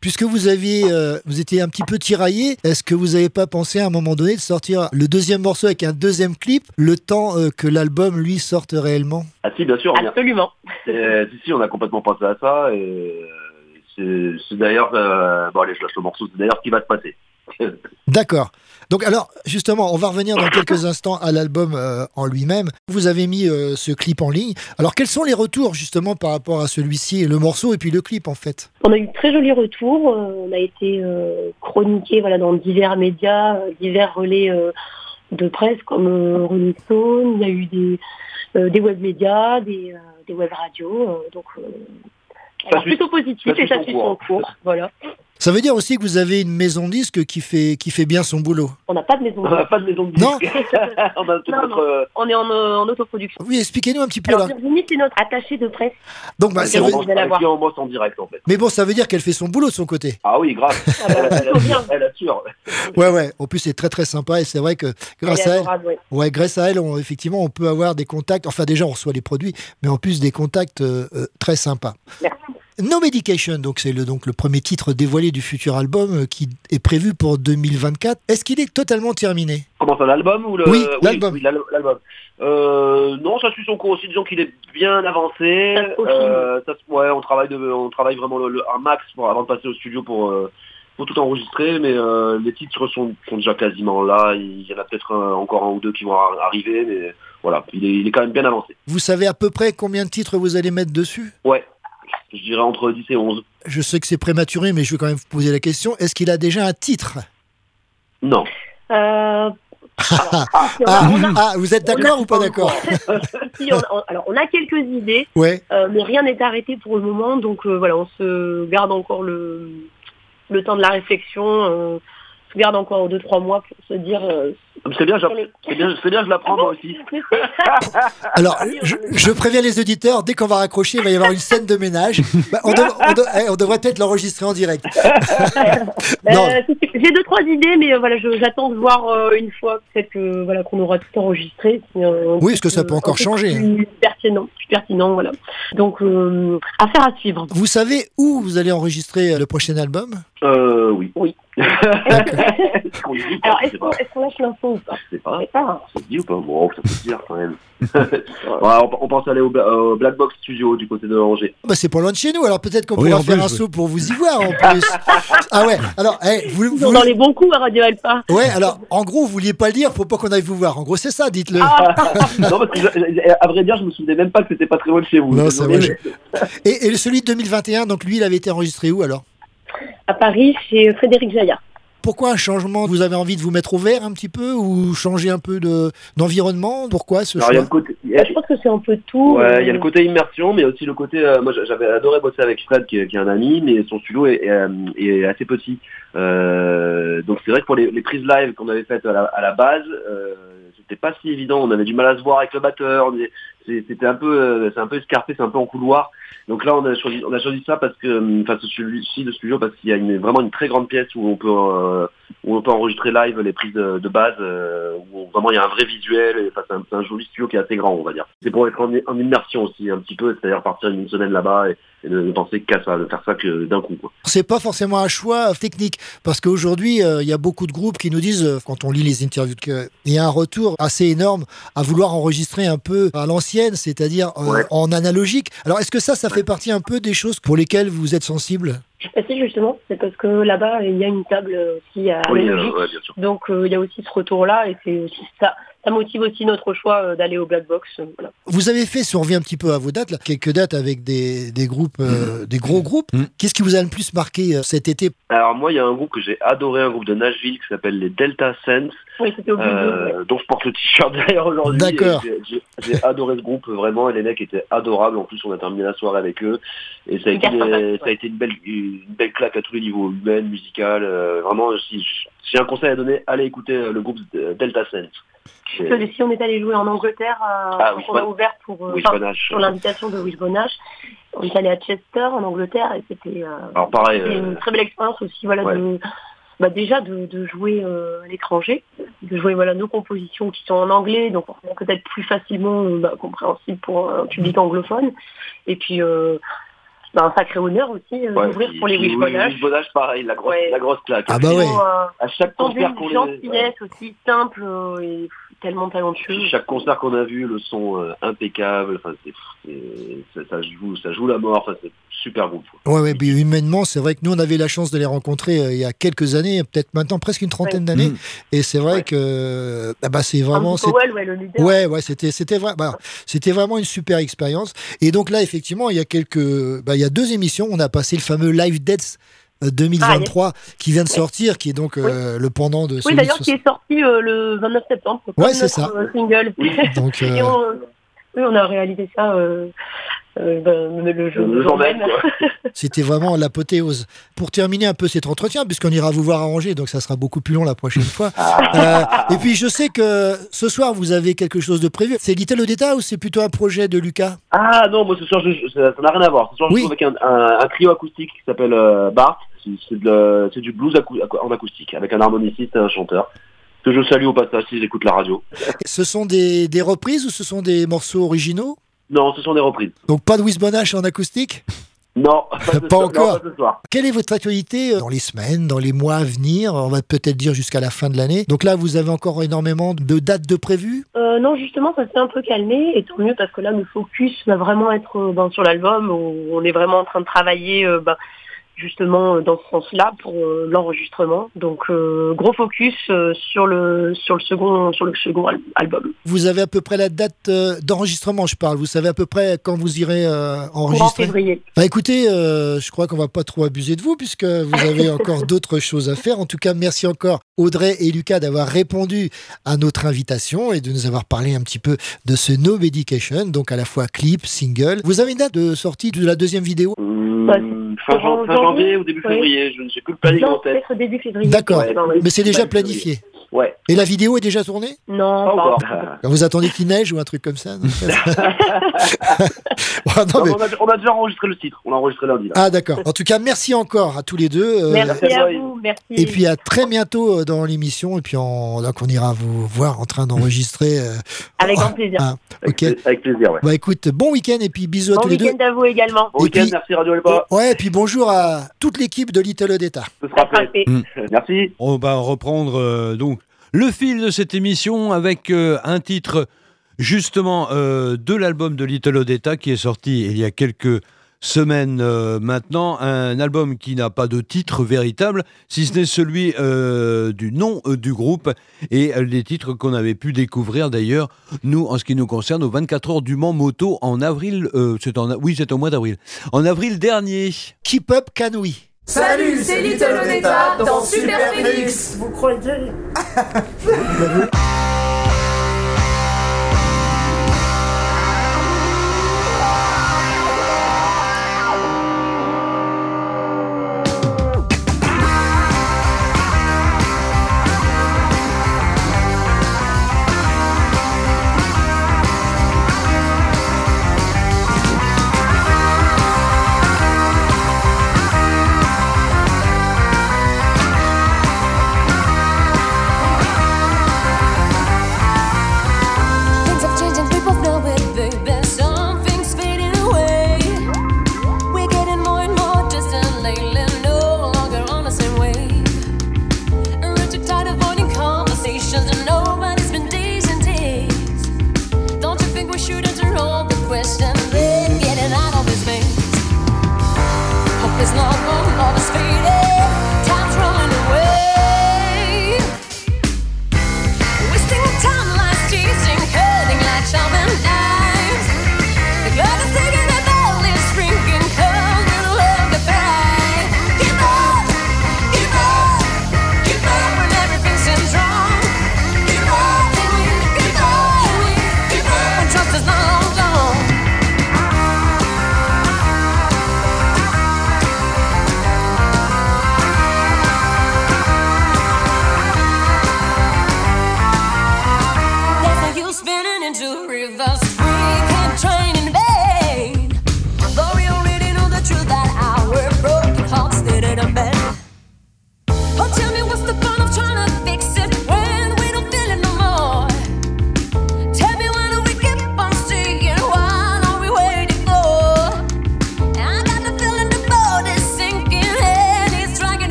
Puisque vous aviez, euh, vous étiez un petit peu tiraillé, est-ce que vous n'avez pas pensé à un moment donné de sortir le deuxième morceau avec un deuxième clip, le temps euh, que l'album lui sorte réellement? Ah si, bien sûr. Absolument. Si, si, on a complètement pensé à ça. Et euh, c'est d'ailleurs... euh, bon, allez, je lâche le morceau. C'est d'ailleurs ce qui va se passer. D'accord. Donc alors, justement, on va revenir dans quelques instants à l'album euh, en lui-même. Vous avez mis euh, ce clip en ligne. Alors quels sont les retours justement par rapport à celui-ci, le morceau et puis le clip en fait? On a eu de très jolis retours. euh, on a été euh, chroniqué voilà, dans divers médias, divers relais euh, de presse comme euh, Rolling Stone. Il y a eu des, euh, des web médias, des, euh, des web radios. euh, donc euh, alors, suit- plutôt positif ça et ça son suit cours. son cours. Voilà. Ça veut dire aussi que vous avez une maison disque qui fait, qui fait bien son boulot. On n'a pas de maison. On n'a pas de maison de Non. disque. on a Non, notre... non. euh, On est en, en autoproduction. Oui, expliquez-nous un petit peu Alors là. Virginie, c'est notre attachée de presse. Donc, bah, ça veut- on bosse en direct, en fait. Mais bon, ça veut dire qu'elle fait son boulot de son côté. Ah oui, grave. bah, elle, elle assure, elle assure. Ouais, ouais. En plus, c'est très très sympa et c'est vrai que grâce à elle, adorable, ouais. ouais, grâce à elle, on- effectivement, on peut avoir des contacts. Enfin, déjà, on reçoit les produits, mais en plus des contacts euh, euh, très sympas. Merci. No Medication, donc c'est le, donc le premier titre dévoilé du futur album euh, qui est prévu pour 2024. Est-ce qu'il est totalement terminé? Comment ça, l'album ou le... Oui, l'album. Oui, l'album. Euh, non, ça suit son cours aussi. Disons qu'il est bien avancé. Euh, ça se- ouais, on travaille, de, on travaille vraiment le, le- un max pour, avant de passer au studio pour, euh, pour tout enregistrer. Mais euh, les titres sont, sont déjà quasiment là. Il y en a peut-être encore un ou deux qui vont ar- arriver. Mais voilà, il est, il est quand même bien avancé. Vous savez à peu près combien de titres vous allez mettre dessus? Ouais, je dirais entre 10 et 11. Je sais que c'est prématuré, mais je vais quand même vous poser la question. Est-ce qu'il a déjà un titre? Non. Euh, ah, on a- on a- ah, vous êtes d'accord ou pas d'accord si, on a- alors, on a quelques idées, Ouais. euh, mais rien n'est arrêté pour le moment. Donc euh, voilà, on se garde encore le, le temps de la réflexion. euh, on se garde encore deux trois mois pour se dire. C'est bien, c'est bien, c'est bien, je l'apprends moi aussi. Alors, je, je préviens les auditeurs, dès qu'on va raccrocher, il va y avoir une scène de ménage. Bah, on, dev- on dev- eh, on devrait peut-être l'enregistrer en direct. Euh, J'ai deux trois idées, mais euh, voilà, j'attends de voir euh, une fois peut-être que voilà qu'on aura tout enregistré. si, euh, Oui, parce que ça peut encore changer. Plus pertinent, plus pertinent, voilà. Donc euh, affaire à suivre. Vous savez où vous allez enregistrer le prochain album? Euh, oui. Oui. Alors est-ce qu'on est-ce qu'on lâche l'info? Ou pas Je sais pas. Je sais pas. Ça se dit ou pas Bon, ça peut se dire quand même. Ouais, on, on pense aller au, Bla- au Black Box Studio du côté de Angers. bah, C'est pas loin de chez nous, alors peut-être qu'on Oui, pourra faire plus, un saut pour vous y voir en plus. ah ouais, alors, eh, vous, Ils sont vous- dans les bons coups à Radio Alpa. Ouais, alors, en gros, vous vouliez pas le dire, faut pas qu'on aille vous voir. En gros, c'est ça, dites-le. Ah. non, parce que je- à vrai dire, je me souvenais même pas que c'était pas très loin de chez vous. Non, c'est vrai. Désolé, je- Et, et celui de 2021, donc lui, il avait été enregistré où alors? À Paris, chez Frédéric Jaya. Pourquoi un changement Vous avez envie de vous mettre au vert un petit peu ou changer un peu de- d'environnement Pourquoi ce Alors, il y a choix le côté, il y a- Bah, je pense que c'est un peu tout. Ouais, il y a euh, le côté immersion, mais aussi le côté. euh, moi, j'avais adoré bosser avec Fred, qui est, qui est un ami, mais son studio est, est, euh, est assez petit. Euh, donc c'est vrai que pour les, les prises live qu'on avait faites à la, à la base, euh, c'était pas si évident. On avait du mal à se voir avec le batteur. C'était un peu, euh, c'est un peu escarpé, c'est un peu en couloir. Donc là, on a choisi, on a choisi ça parce que, euh, enfin, ce celui-ci de studio parce qu'il y a vraiment une très grande pièce où on peut, euh, où on peut enregistrer live les prises de, base, où vraiment il y a un vrai visuel. Enfin, c'est un, joli studio qui est assez grand, on va dire. C'est pour être en, immersion aussi un petit peu, c'est-à-dire partir une semaine là-bas et, ne, penser qu'à ça, de faire ça que d'un coup. C'est pas forcément un choix technique parce qu'aujourd'hui il y a beaucoup de groupes qui nous disent quand on lit les interviews qu'il y a un retour assez énorme à vouloir enregistrer un peu à l'ancienne, c'est-à-dire euh, en analogique. Alors est-ce que ça, ça fait partie un peu des choses pour lesquelles vous êtes sensible? Bah, si justement, c'est parce que là-bas il y a une table aussi à Oui, euh, analogique. ouais, bien sûr. donc euh, il y a aussi ce retour-là et c'est aussi ça. Ça motive aussi notre choix euh, d'aller au Black Box. voilà. Vous avez fait, si on revient un petit peu à vos dates, là, quelques dates avec des, des groupes, euh, des gros groupes. Qu'est-ce qui vous a le plus marqué euh, cet été? Alors moi, il y a un groupe que j'ai adoré, un groupe de Nashville qui s'appelle les Delta Sense. Oui, c'était au Euh, dont je porte le t-shirt derrière aujourd'hui. D'accord. J'ai- adoré ce groupe vraiment et les mecs étaient adorables. En plus, on a terminé la soirée avec eux et ça a été, Hyper sympathique, ça a été une belle, une belle claque à tous les niveaux, humaine, musicale. euh, vraiment, si j'ai un conseil à donner, allez écouter euh, le groupe euh, Delta Sense. Si on est allé jouer en Angleterre, euh, Ah, on a ouvert pour euh, enfin, l'invitation de Wishbone on est allé à Chester en Angleterre et c'était une très belle expérience aussi, voilà, ouais. de, bah, déjà de, de jouer à l'étranger, de jouer voilà nos compositions qui sont en anglais, donc peut-être plus facilement bah, compréhensible pour un public anglophone, et puis bah, un sacré honneur aussi euh, ouais, d'ouvrir pour les Wishbone oui, pareil, la grosse, Ouais. la grosse claque. Ah bah ouais. Euh, À chaque concert une qu'on a, gentillesse aussi simple euh, et tellement talentueux. chaque concert qu'on a vu, le son euh, impeccable. Enfin, c'est, c'est- ça, joue, ça joue la mort. Enfin, c'est super groupe. Ouais, ouais, puis humainement, c'est vrai que nous, on avait la chance de les rencontrer euh, il y a quelques années, peut-être maintenant presque une trentaine d'années. Mm. Et c'est vrai que ah bah, c'est vraiment. Andy c'est- Powell, ouais, le leader. Ouais, ouais, c'était, c'était, vrai, bah, c'était vraiment une super expérience. Et donc là, effectivement, il y a quelques, bah, il y a deux émissions. On a passé le fameux Live Deaths euh, 2023 qui vient de sortir, qui est donc euh, le pendant de. Oui, d'ailleurs, de qui est sorti euh, le 29 septembre. comme Ouais, c'est ça. euh, single. Donc, euh, Et on, oui, on a réalisé ça euh, euh, ben, le, jour- Le jour même, même. C'était vraiment l'apothéose. Pour terminer un peu cet entretien, puisqu'on ira vous voir à Angers, donc ça sera beaucoup plus long la prochaine fois. Euh, et puis je sais que ce soir vous avez quelque chose de prévu. C'est Little Odetta ou c'est plutôt un projet de Lucas? Ah non, moi ce soir, je, je- ça n'a rien à voir. Ce soir, je joue avec un, un, un trio acoustique qui s'appelle euh, Bart. C'est, du blues acou- en acoustique avec un harmoniciste et un chanteur. Que je salue au passage s'ils écoutent la radio. Ce sont des, des reprises ou ce sont des morceaux originaux? Non, ce sont des reprises. Donc pas de Wisbonache en acoustique? Non, pas, ce Pas soir- encore. non, pas ce soir. Quelle est votre actualité euh, dans les semaines, dans les mois à venir? On va peut-être dire jusqu'à la fin de l'année. Donc là, vous avez encore énormément de dates de prévues? Euh, non, justement, ça s'est un peu calmé, et tant mieux parce que là, le focus va vraiment être euh, ben, sur l'album, où on est vraiment en train de travailler ben, justement euh, dans ce sens-là pour euh, l'enregistrement. Donc, euh, gros focus euh, sur le sur le second sur le second al- album. Vous avez à peu près la date euh, d'enregistrement, je parle. Vous savez à peu près quand vous irez euh, enregistrer février. Bah écoutez, euh, je crois qu'on va pas trop abuser de vous puisque vous avez encore d'autres choses à faire. En tout cas, merci encore Audrey et Lucas d'avoir répondu à notre invitation et de nous avoir parlé un petit peu de ce No Medication, donc à la fois clip, single. Vous avez une date de sortie de la deuxième vidéo? Bah, fin, janvier ou début Oui. février, je ne sais plus le planning en tête. peut-être début février. D'accord, Ouais. mais c'est déjà planifié. Ouais. Et la vidéo est déjà tournée? Non, Pas pas encore. encore. Vous attendez qu'il neige ou un truc comme ça donc, Bon, non, Non, mais- on, a, on a déjà enregistré le titre. On l'a enregistré lundi. Là. Ah d'accord. En tout cas, merci encore à tous les deux. euh, Merci à vous, merci. Et puis à très bientôt euh, dans l'émission. Et puis on, donc on ira vous voir en train d'enregistrer. euh, Avec grand plaisir. ah, ok. Avec plaisir, ouais. Bah écoute, bon week-end et puis bisous à Bon tous les deux. week-end à vous également. Bon week-end, merci Radio Alba. Ouais, et puis bonjour à toute l'équipe de Little Odetta. Ce sera fait. Mm. Merci. On va reprendre euh, donc le fil de cette émission avec euh, un titre justement euh, de l'album de Little Odetta qui est sorti il y a quelques semaines euh, maintenant, un album qui n'a pas de titre véritable, si ce n'est celui du nom du groupe et les titres qu'on avait pu découvrir d'ailleurs, nous, en ce qui nous concerne, aux 24 heures du Mans Moto en avril, en, oui, c'est au mois d'avril, en avril dernier. Keep up, can we Salut, c'est Little Odetta dans Super Phoenix. Vous croyez?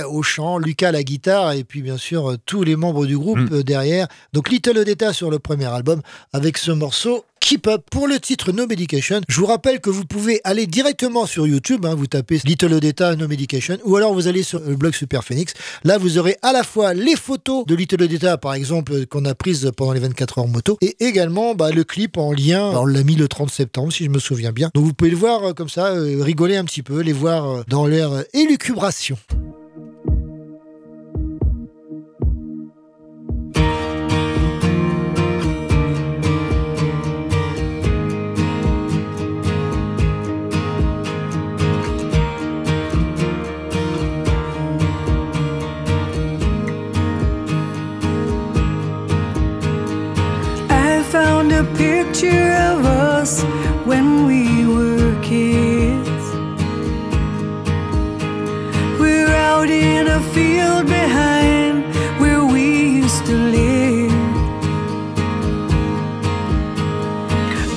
Au chant, Lucas à la guitare et puis bien sûr euh, tous les membres du groupe euh, derrière. Donc Little Odetta sur le premier album avec ce morceau Keep Up pour le titre No Medication. Je vous rappelle que vous pouvez aller directement sur YouTube, hein, vous tapez Little Odetta No Medication ou alors vous allez sur le blog Super Phoenix. Là vous aurez à la fois les photos de Little Odetta par exemple euh, qu'on a prises pendant les 24 heures moto et également bah, le clip en lien. Alors on l'a mis le 30 septembre si je me souviens bien. Donc vous pouvez le voir euh, comme ça, euh, rigoler un petit peu, les voir euh, dans leur élucubration. Us when we were kids. We're out in a field behind where we used to live.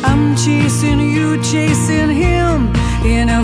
I'm chasing you, chasing him in a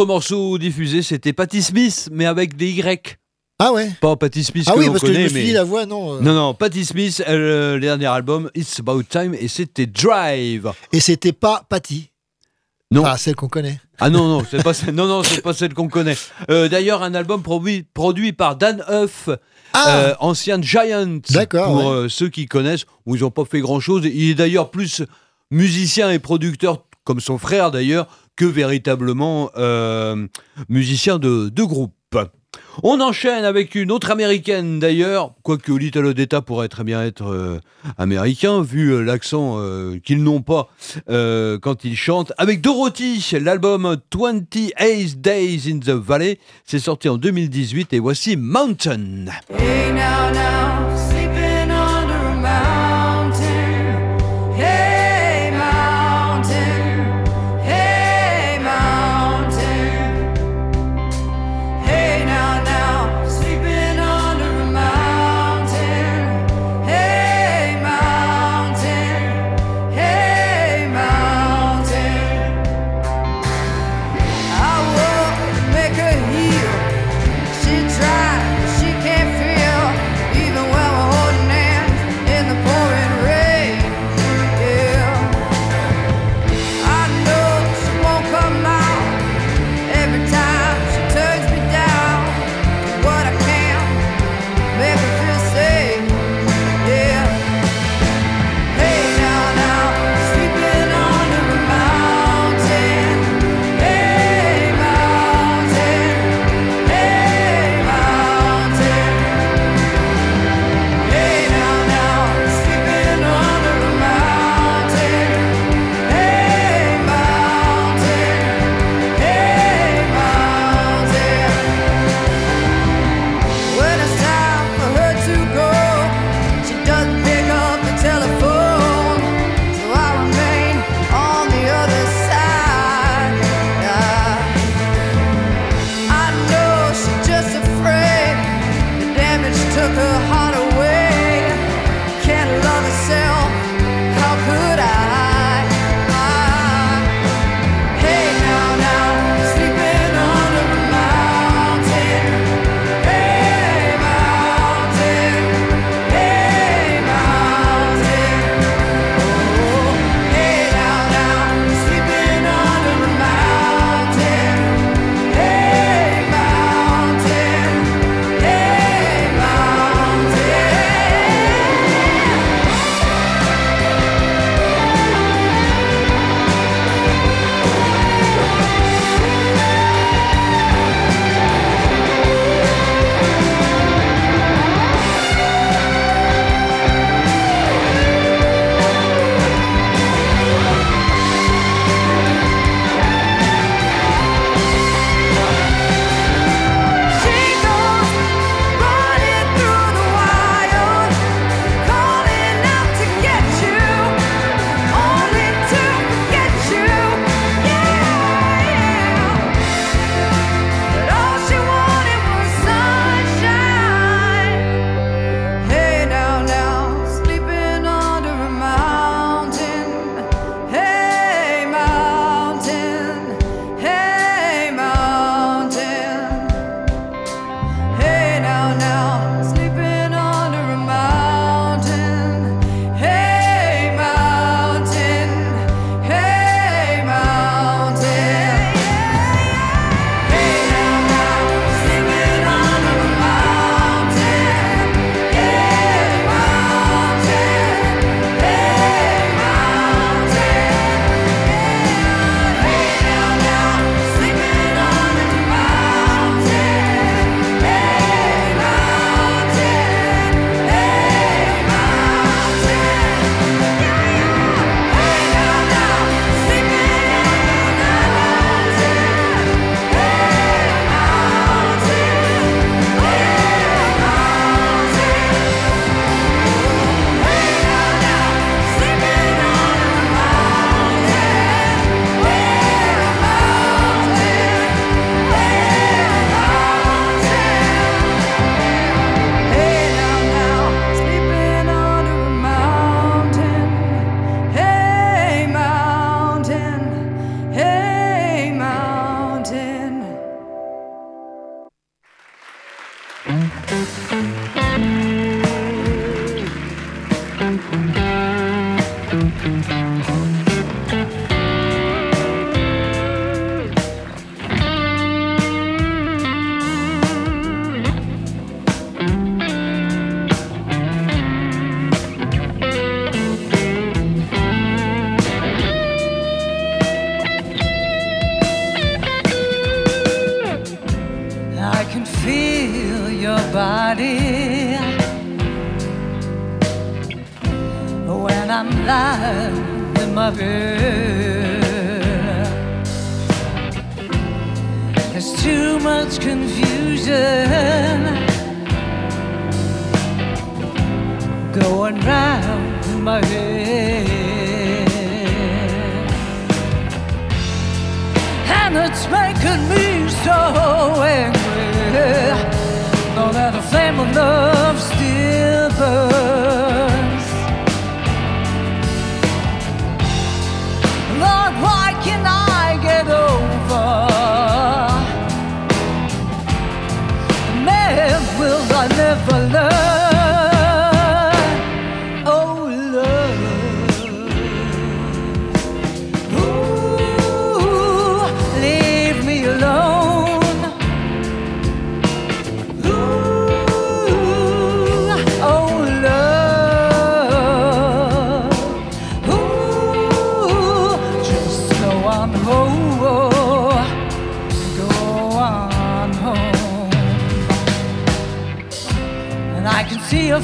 Et autre morceau diffusé, c'était Patti Smith, mais avec des Y. Ah ouais Pas Patti Smith Ah que oui, l'on parce que je me suis mais... dit la voix, non. euh. Non, non, Patti Smith, euh, le dernier album, It's About Time, et c'était Drive. Et c'était pas Patty. Non. Ah, celle qu'on connaît. Ah non, non, c'est pas, celle- non, non, c'est pas celle qu'on connaît. Euh, D'ailleurs, un album produit, produit par Dan Huff, euh, ancien Giant. Ah. D'accord, Pour ouais. ceux qui connaissent, où ils n'ont pas fait grand-chose. Il est d'ailleurs plus musicien et producteur, comme son frère d'ailleurs, que véritablement euh, musicien de, de groupe. On enchaîne avec une autre américaine d'ailleurs, quoique Little Odetta pourrait très bien être euh, américain, vu euh, l'accent qu'ils n'ont pas quand ils chantent. Avec Dorothy, l'album 28 Days in the Valley, c'est sorti en 2018 et voici Mountain.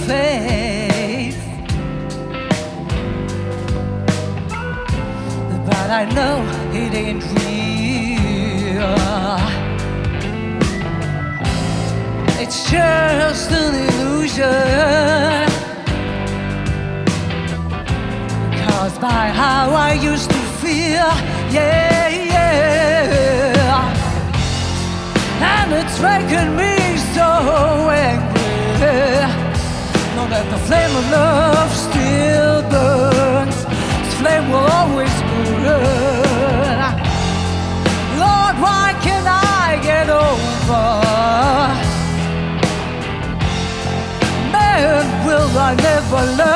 飞。flame of love still burns. This flame will always burn. Lord, why can't I get over? Man, will I never learn?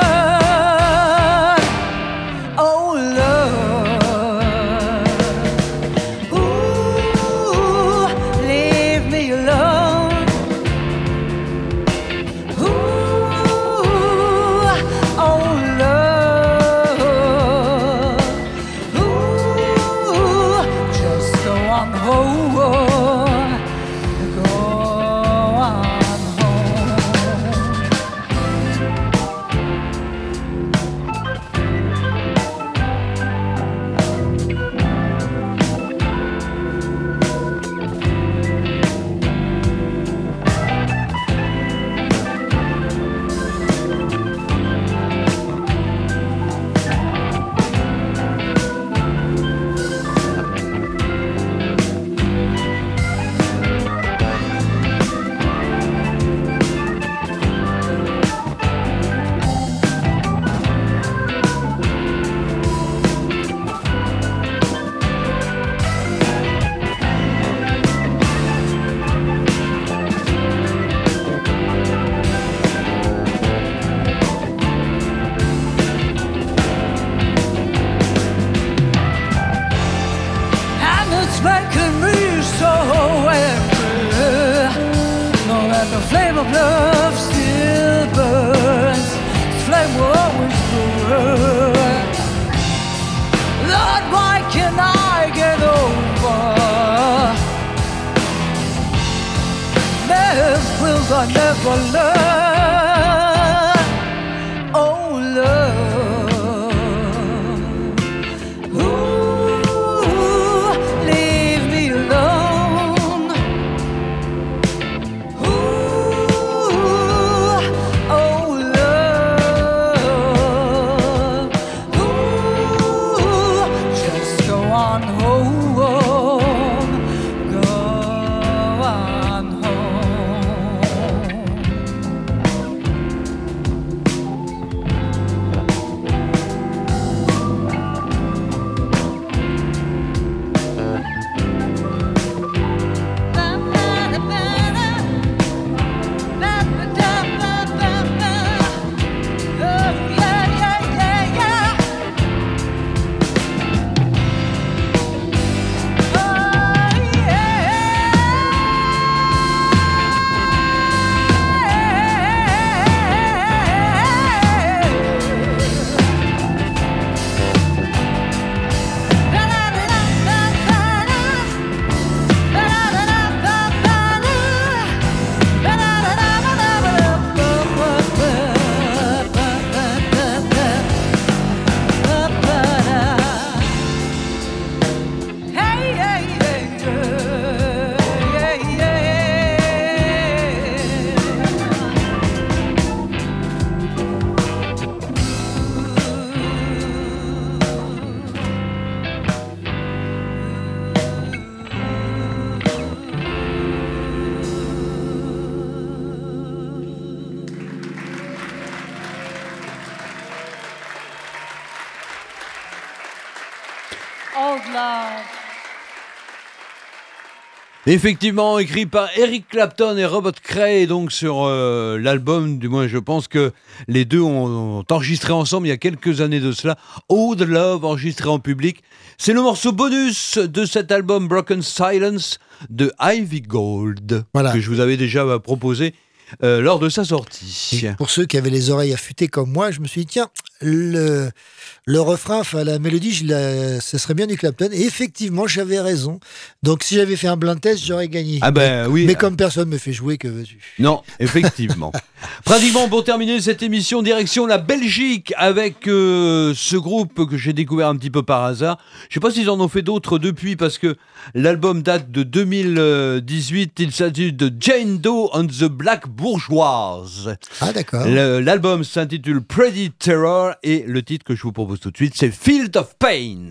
of love still burns, flame always burns. Lord, why can I get over? Man, will I never learn? Effectivement, écrit par Eric Clapton et Robert Cray, donc sur euh, l'album, du moins je pense que les deux ont, ont enregistré ensemble il y a quelques années de cela. Old Love, enregistré en public. C'est le morceau bonus de cet album Broken Silence de Ivy Gold, que je vous avais déjà euh, proposé euh, lors de sa sortie. Et pour ceux qui avaient les oreilles affûtées comme moi, je me suis dit, tiens, le, le refrain, enfin la mélodie, je la- ce serait bien du Clapton. Et effectivement, j'avais raison. Donc si j'avais fait un blind test, j'aurais gagné. Ah ben oui. Mais comme personne me fait jouer, que veux-tu? Non, effectivement. Pratiquement pour terminer cette émission, direction la Belgique avec euh, ce groupe que j'ai découvert un petit peu par hasard. Je sais pas s'ils en ont fait d'autres depuis parce que l'album date de 2018. Il s'agit de Jane Doe and the Black Bourgeoise. Ah d'accord. L'album s'intitule Pretty Terror et le titre que je vous propose tout de suite c'est Field of Pain.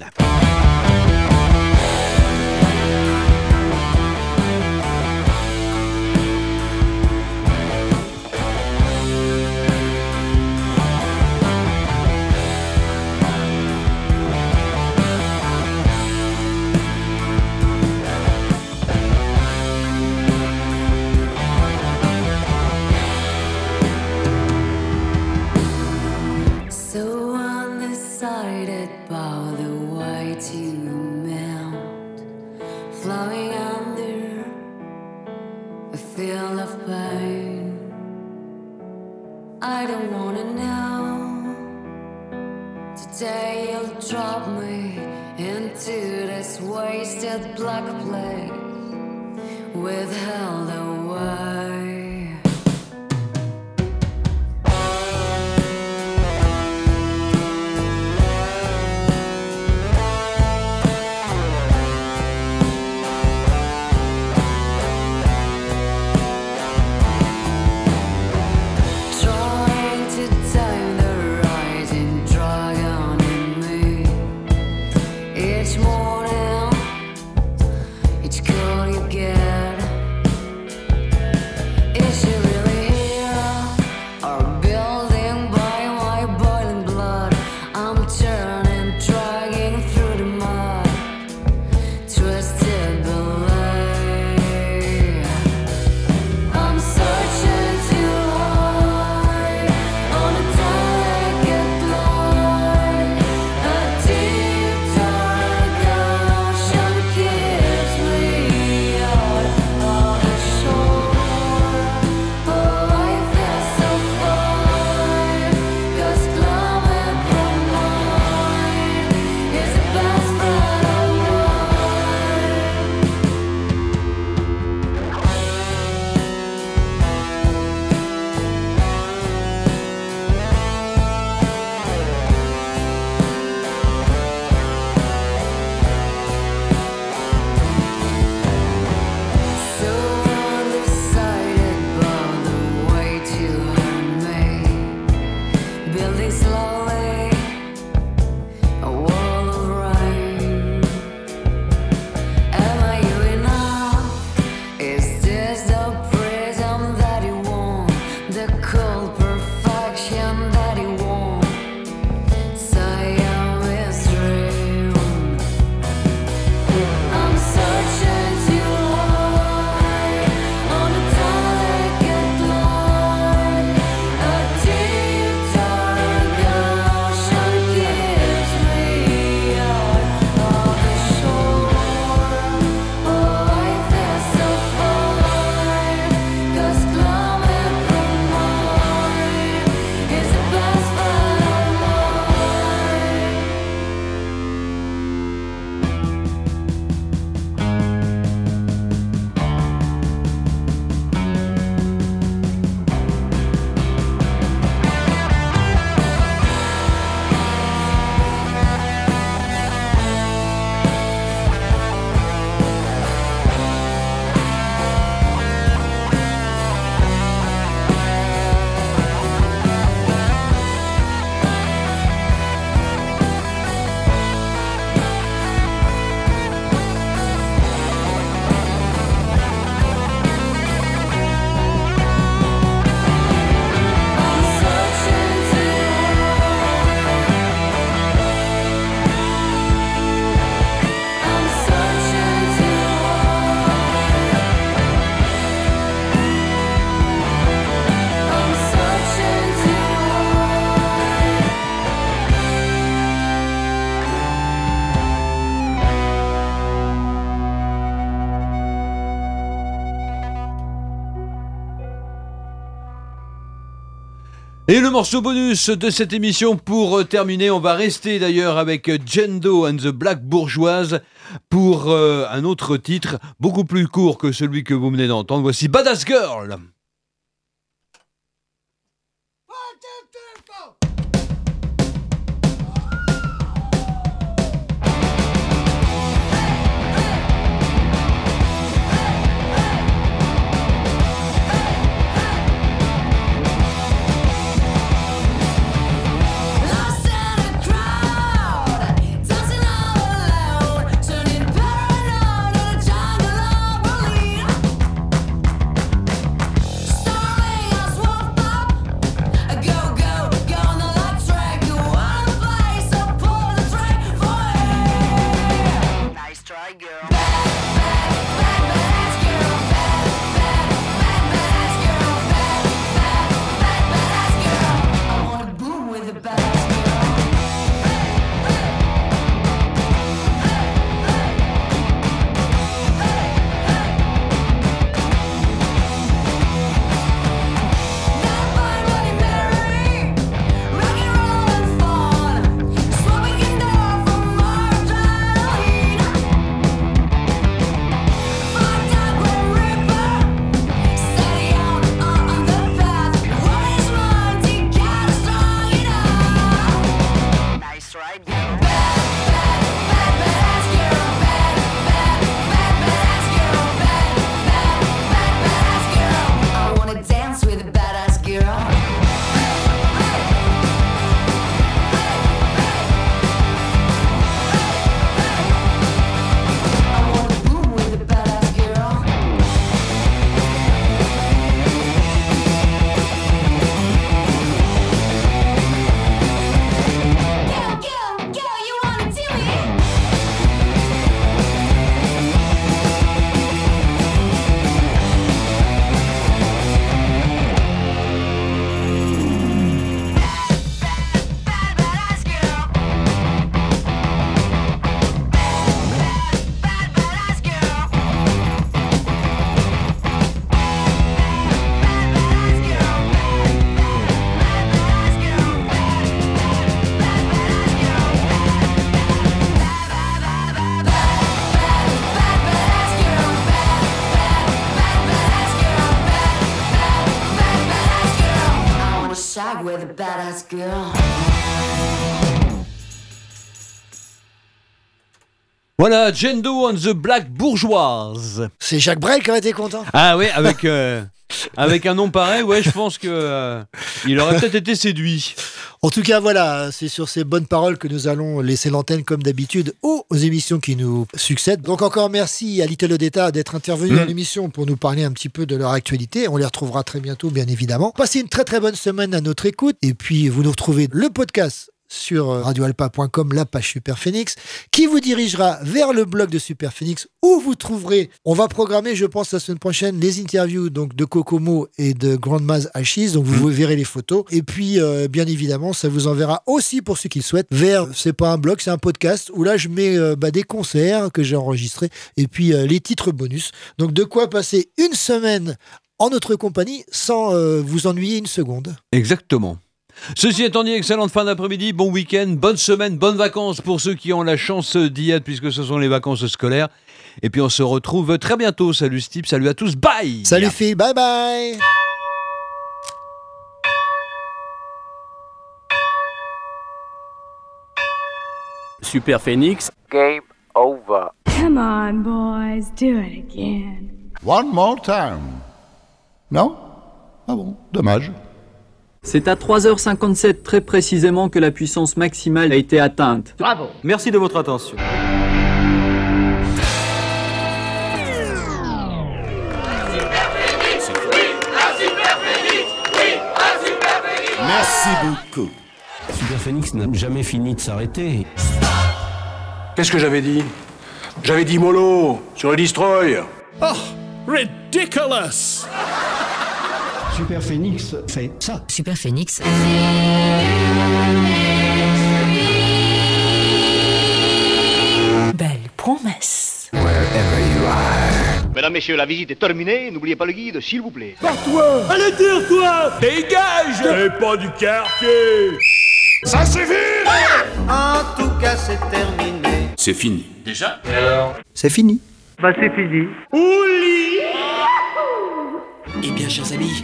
Et le morceau bonus de cette émission pour euh, terminer, on va rester d'ailleurs avec Jendo and the Black Bourgeoise pour euh, un autre titre beaucoup plus court que celui que vous venez d'entendre. Voici Badass Girl. Badass girl. Voilà, Jendo and the Black Bourgeoise. C'est Jacques Brel qui aurait été content. Ah oui, avec, euh, avec un nom pareil, ouais, je pense que euh, il aurait peut-être été séduit. En tout cas, voilà, c'est sur ces bonnes paroles que nous allons laisser l'antenne comme d'habitude aux, émissions qui nous succèdent. Donc encore merci à Little Odetta d'être intervenu Mm. dans l'émission pour nous parler un petit peu de leur actualité. On les retrouvera très bientôt, bien évidemment. Passez une très très bonne semaine à notre écoute et puis vous nous retrouvez le podcast sur euh, radioalpa.com, la page Super Phoenix, qui vous dirigera vers le blog de Super Phoenix où vous trouverez, on va programmer, je pense, la semaine prochaine, les interviews donc de Kokomo et de Grandma's Ashes, donc vous verrez les photos. Et puis, euh, bien évidemment, ça vous enverra aussi pour ceux qui le souhaitent vers, c'est pas un blog, c'est un podcast où là je mets euh, bah, des concerts que j'ai enregistrés et puis euh, les titres bonus. Donc de quoi passer une semaine en notre compagnie sans vous ennuyer une seconde. Exactement. Ceci étant dit, excellente fin d'après-midi, bon week-end, bonne semaine, bonnes vacances pour ceux qui ont la chance d'y être puisque ce sont les vacances scolaires. Et puis on se retrouve très bientôt. Salut Steve, salut à tous, bye Salut filles, bye bye Super Phoenix. Game over. Come on, boys, do it again. One more time. Non? Ah bon, dommage. C'est à 3h57 très précisément que la puissance maximale a été atteinte. Bravo. Merci de votre attention. Merci beaucoup. Super Phoenix n'a jamais fini de s'arrêter. Qu'est-ce que j'avais dit? J'avais dit mollo sur le destroy. Oh, ridiculous Super Phoenix fait ça. Super Phoenix. Belle promesse. Wherever you are. Mesdames, messieurs, la visite est terminée. N'oubliez pas le guide, s'il vous plaît. Barre-toi Allez, tire-toi Dégage Et pas du quartier Ça suffit En tout cas, c'est terminé. C'est fini. Déjà? C'est fini. Bah, c'est fini. Eh bien, chers amis,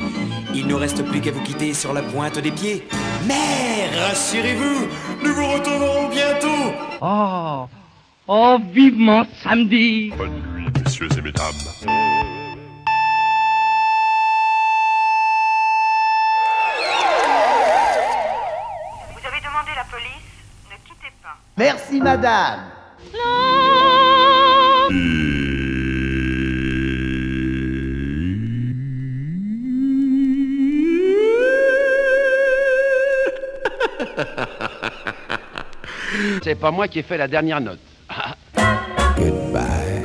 il ne reste plus qu'à vous quitter sur la pointe des pieds. Mais rassurez-vous, nous vous retrouverons bientôt. Oh Oh, vivement samedi Bonne nuit, messieurs et mesdames. Vous avez C'est pas moi qui ai fait la dernière note. Goodbye.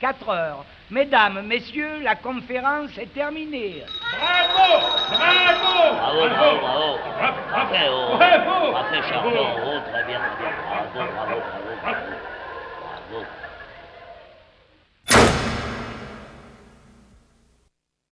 4 heures. Mesdames, messieurs, la conférence est terminée. Bravo Bravo Bravo, bravo, bravo. Oh. Bravo Parfait, champion. Oh, très bien, très bien. Bravo, bravo, bravo, bravo. Bravo.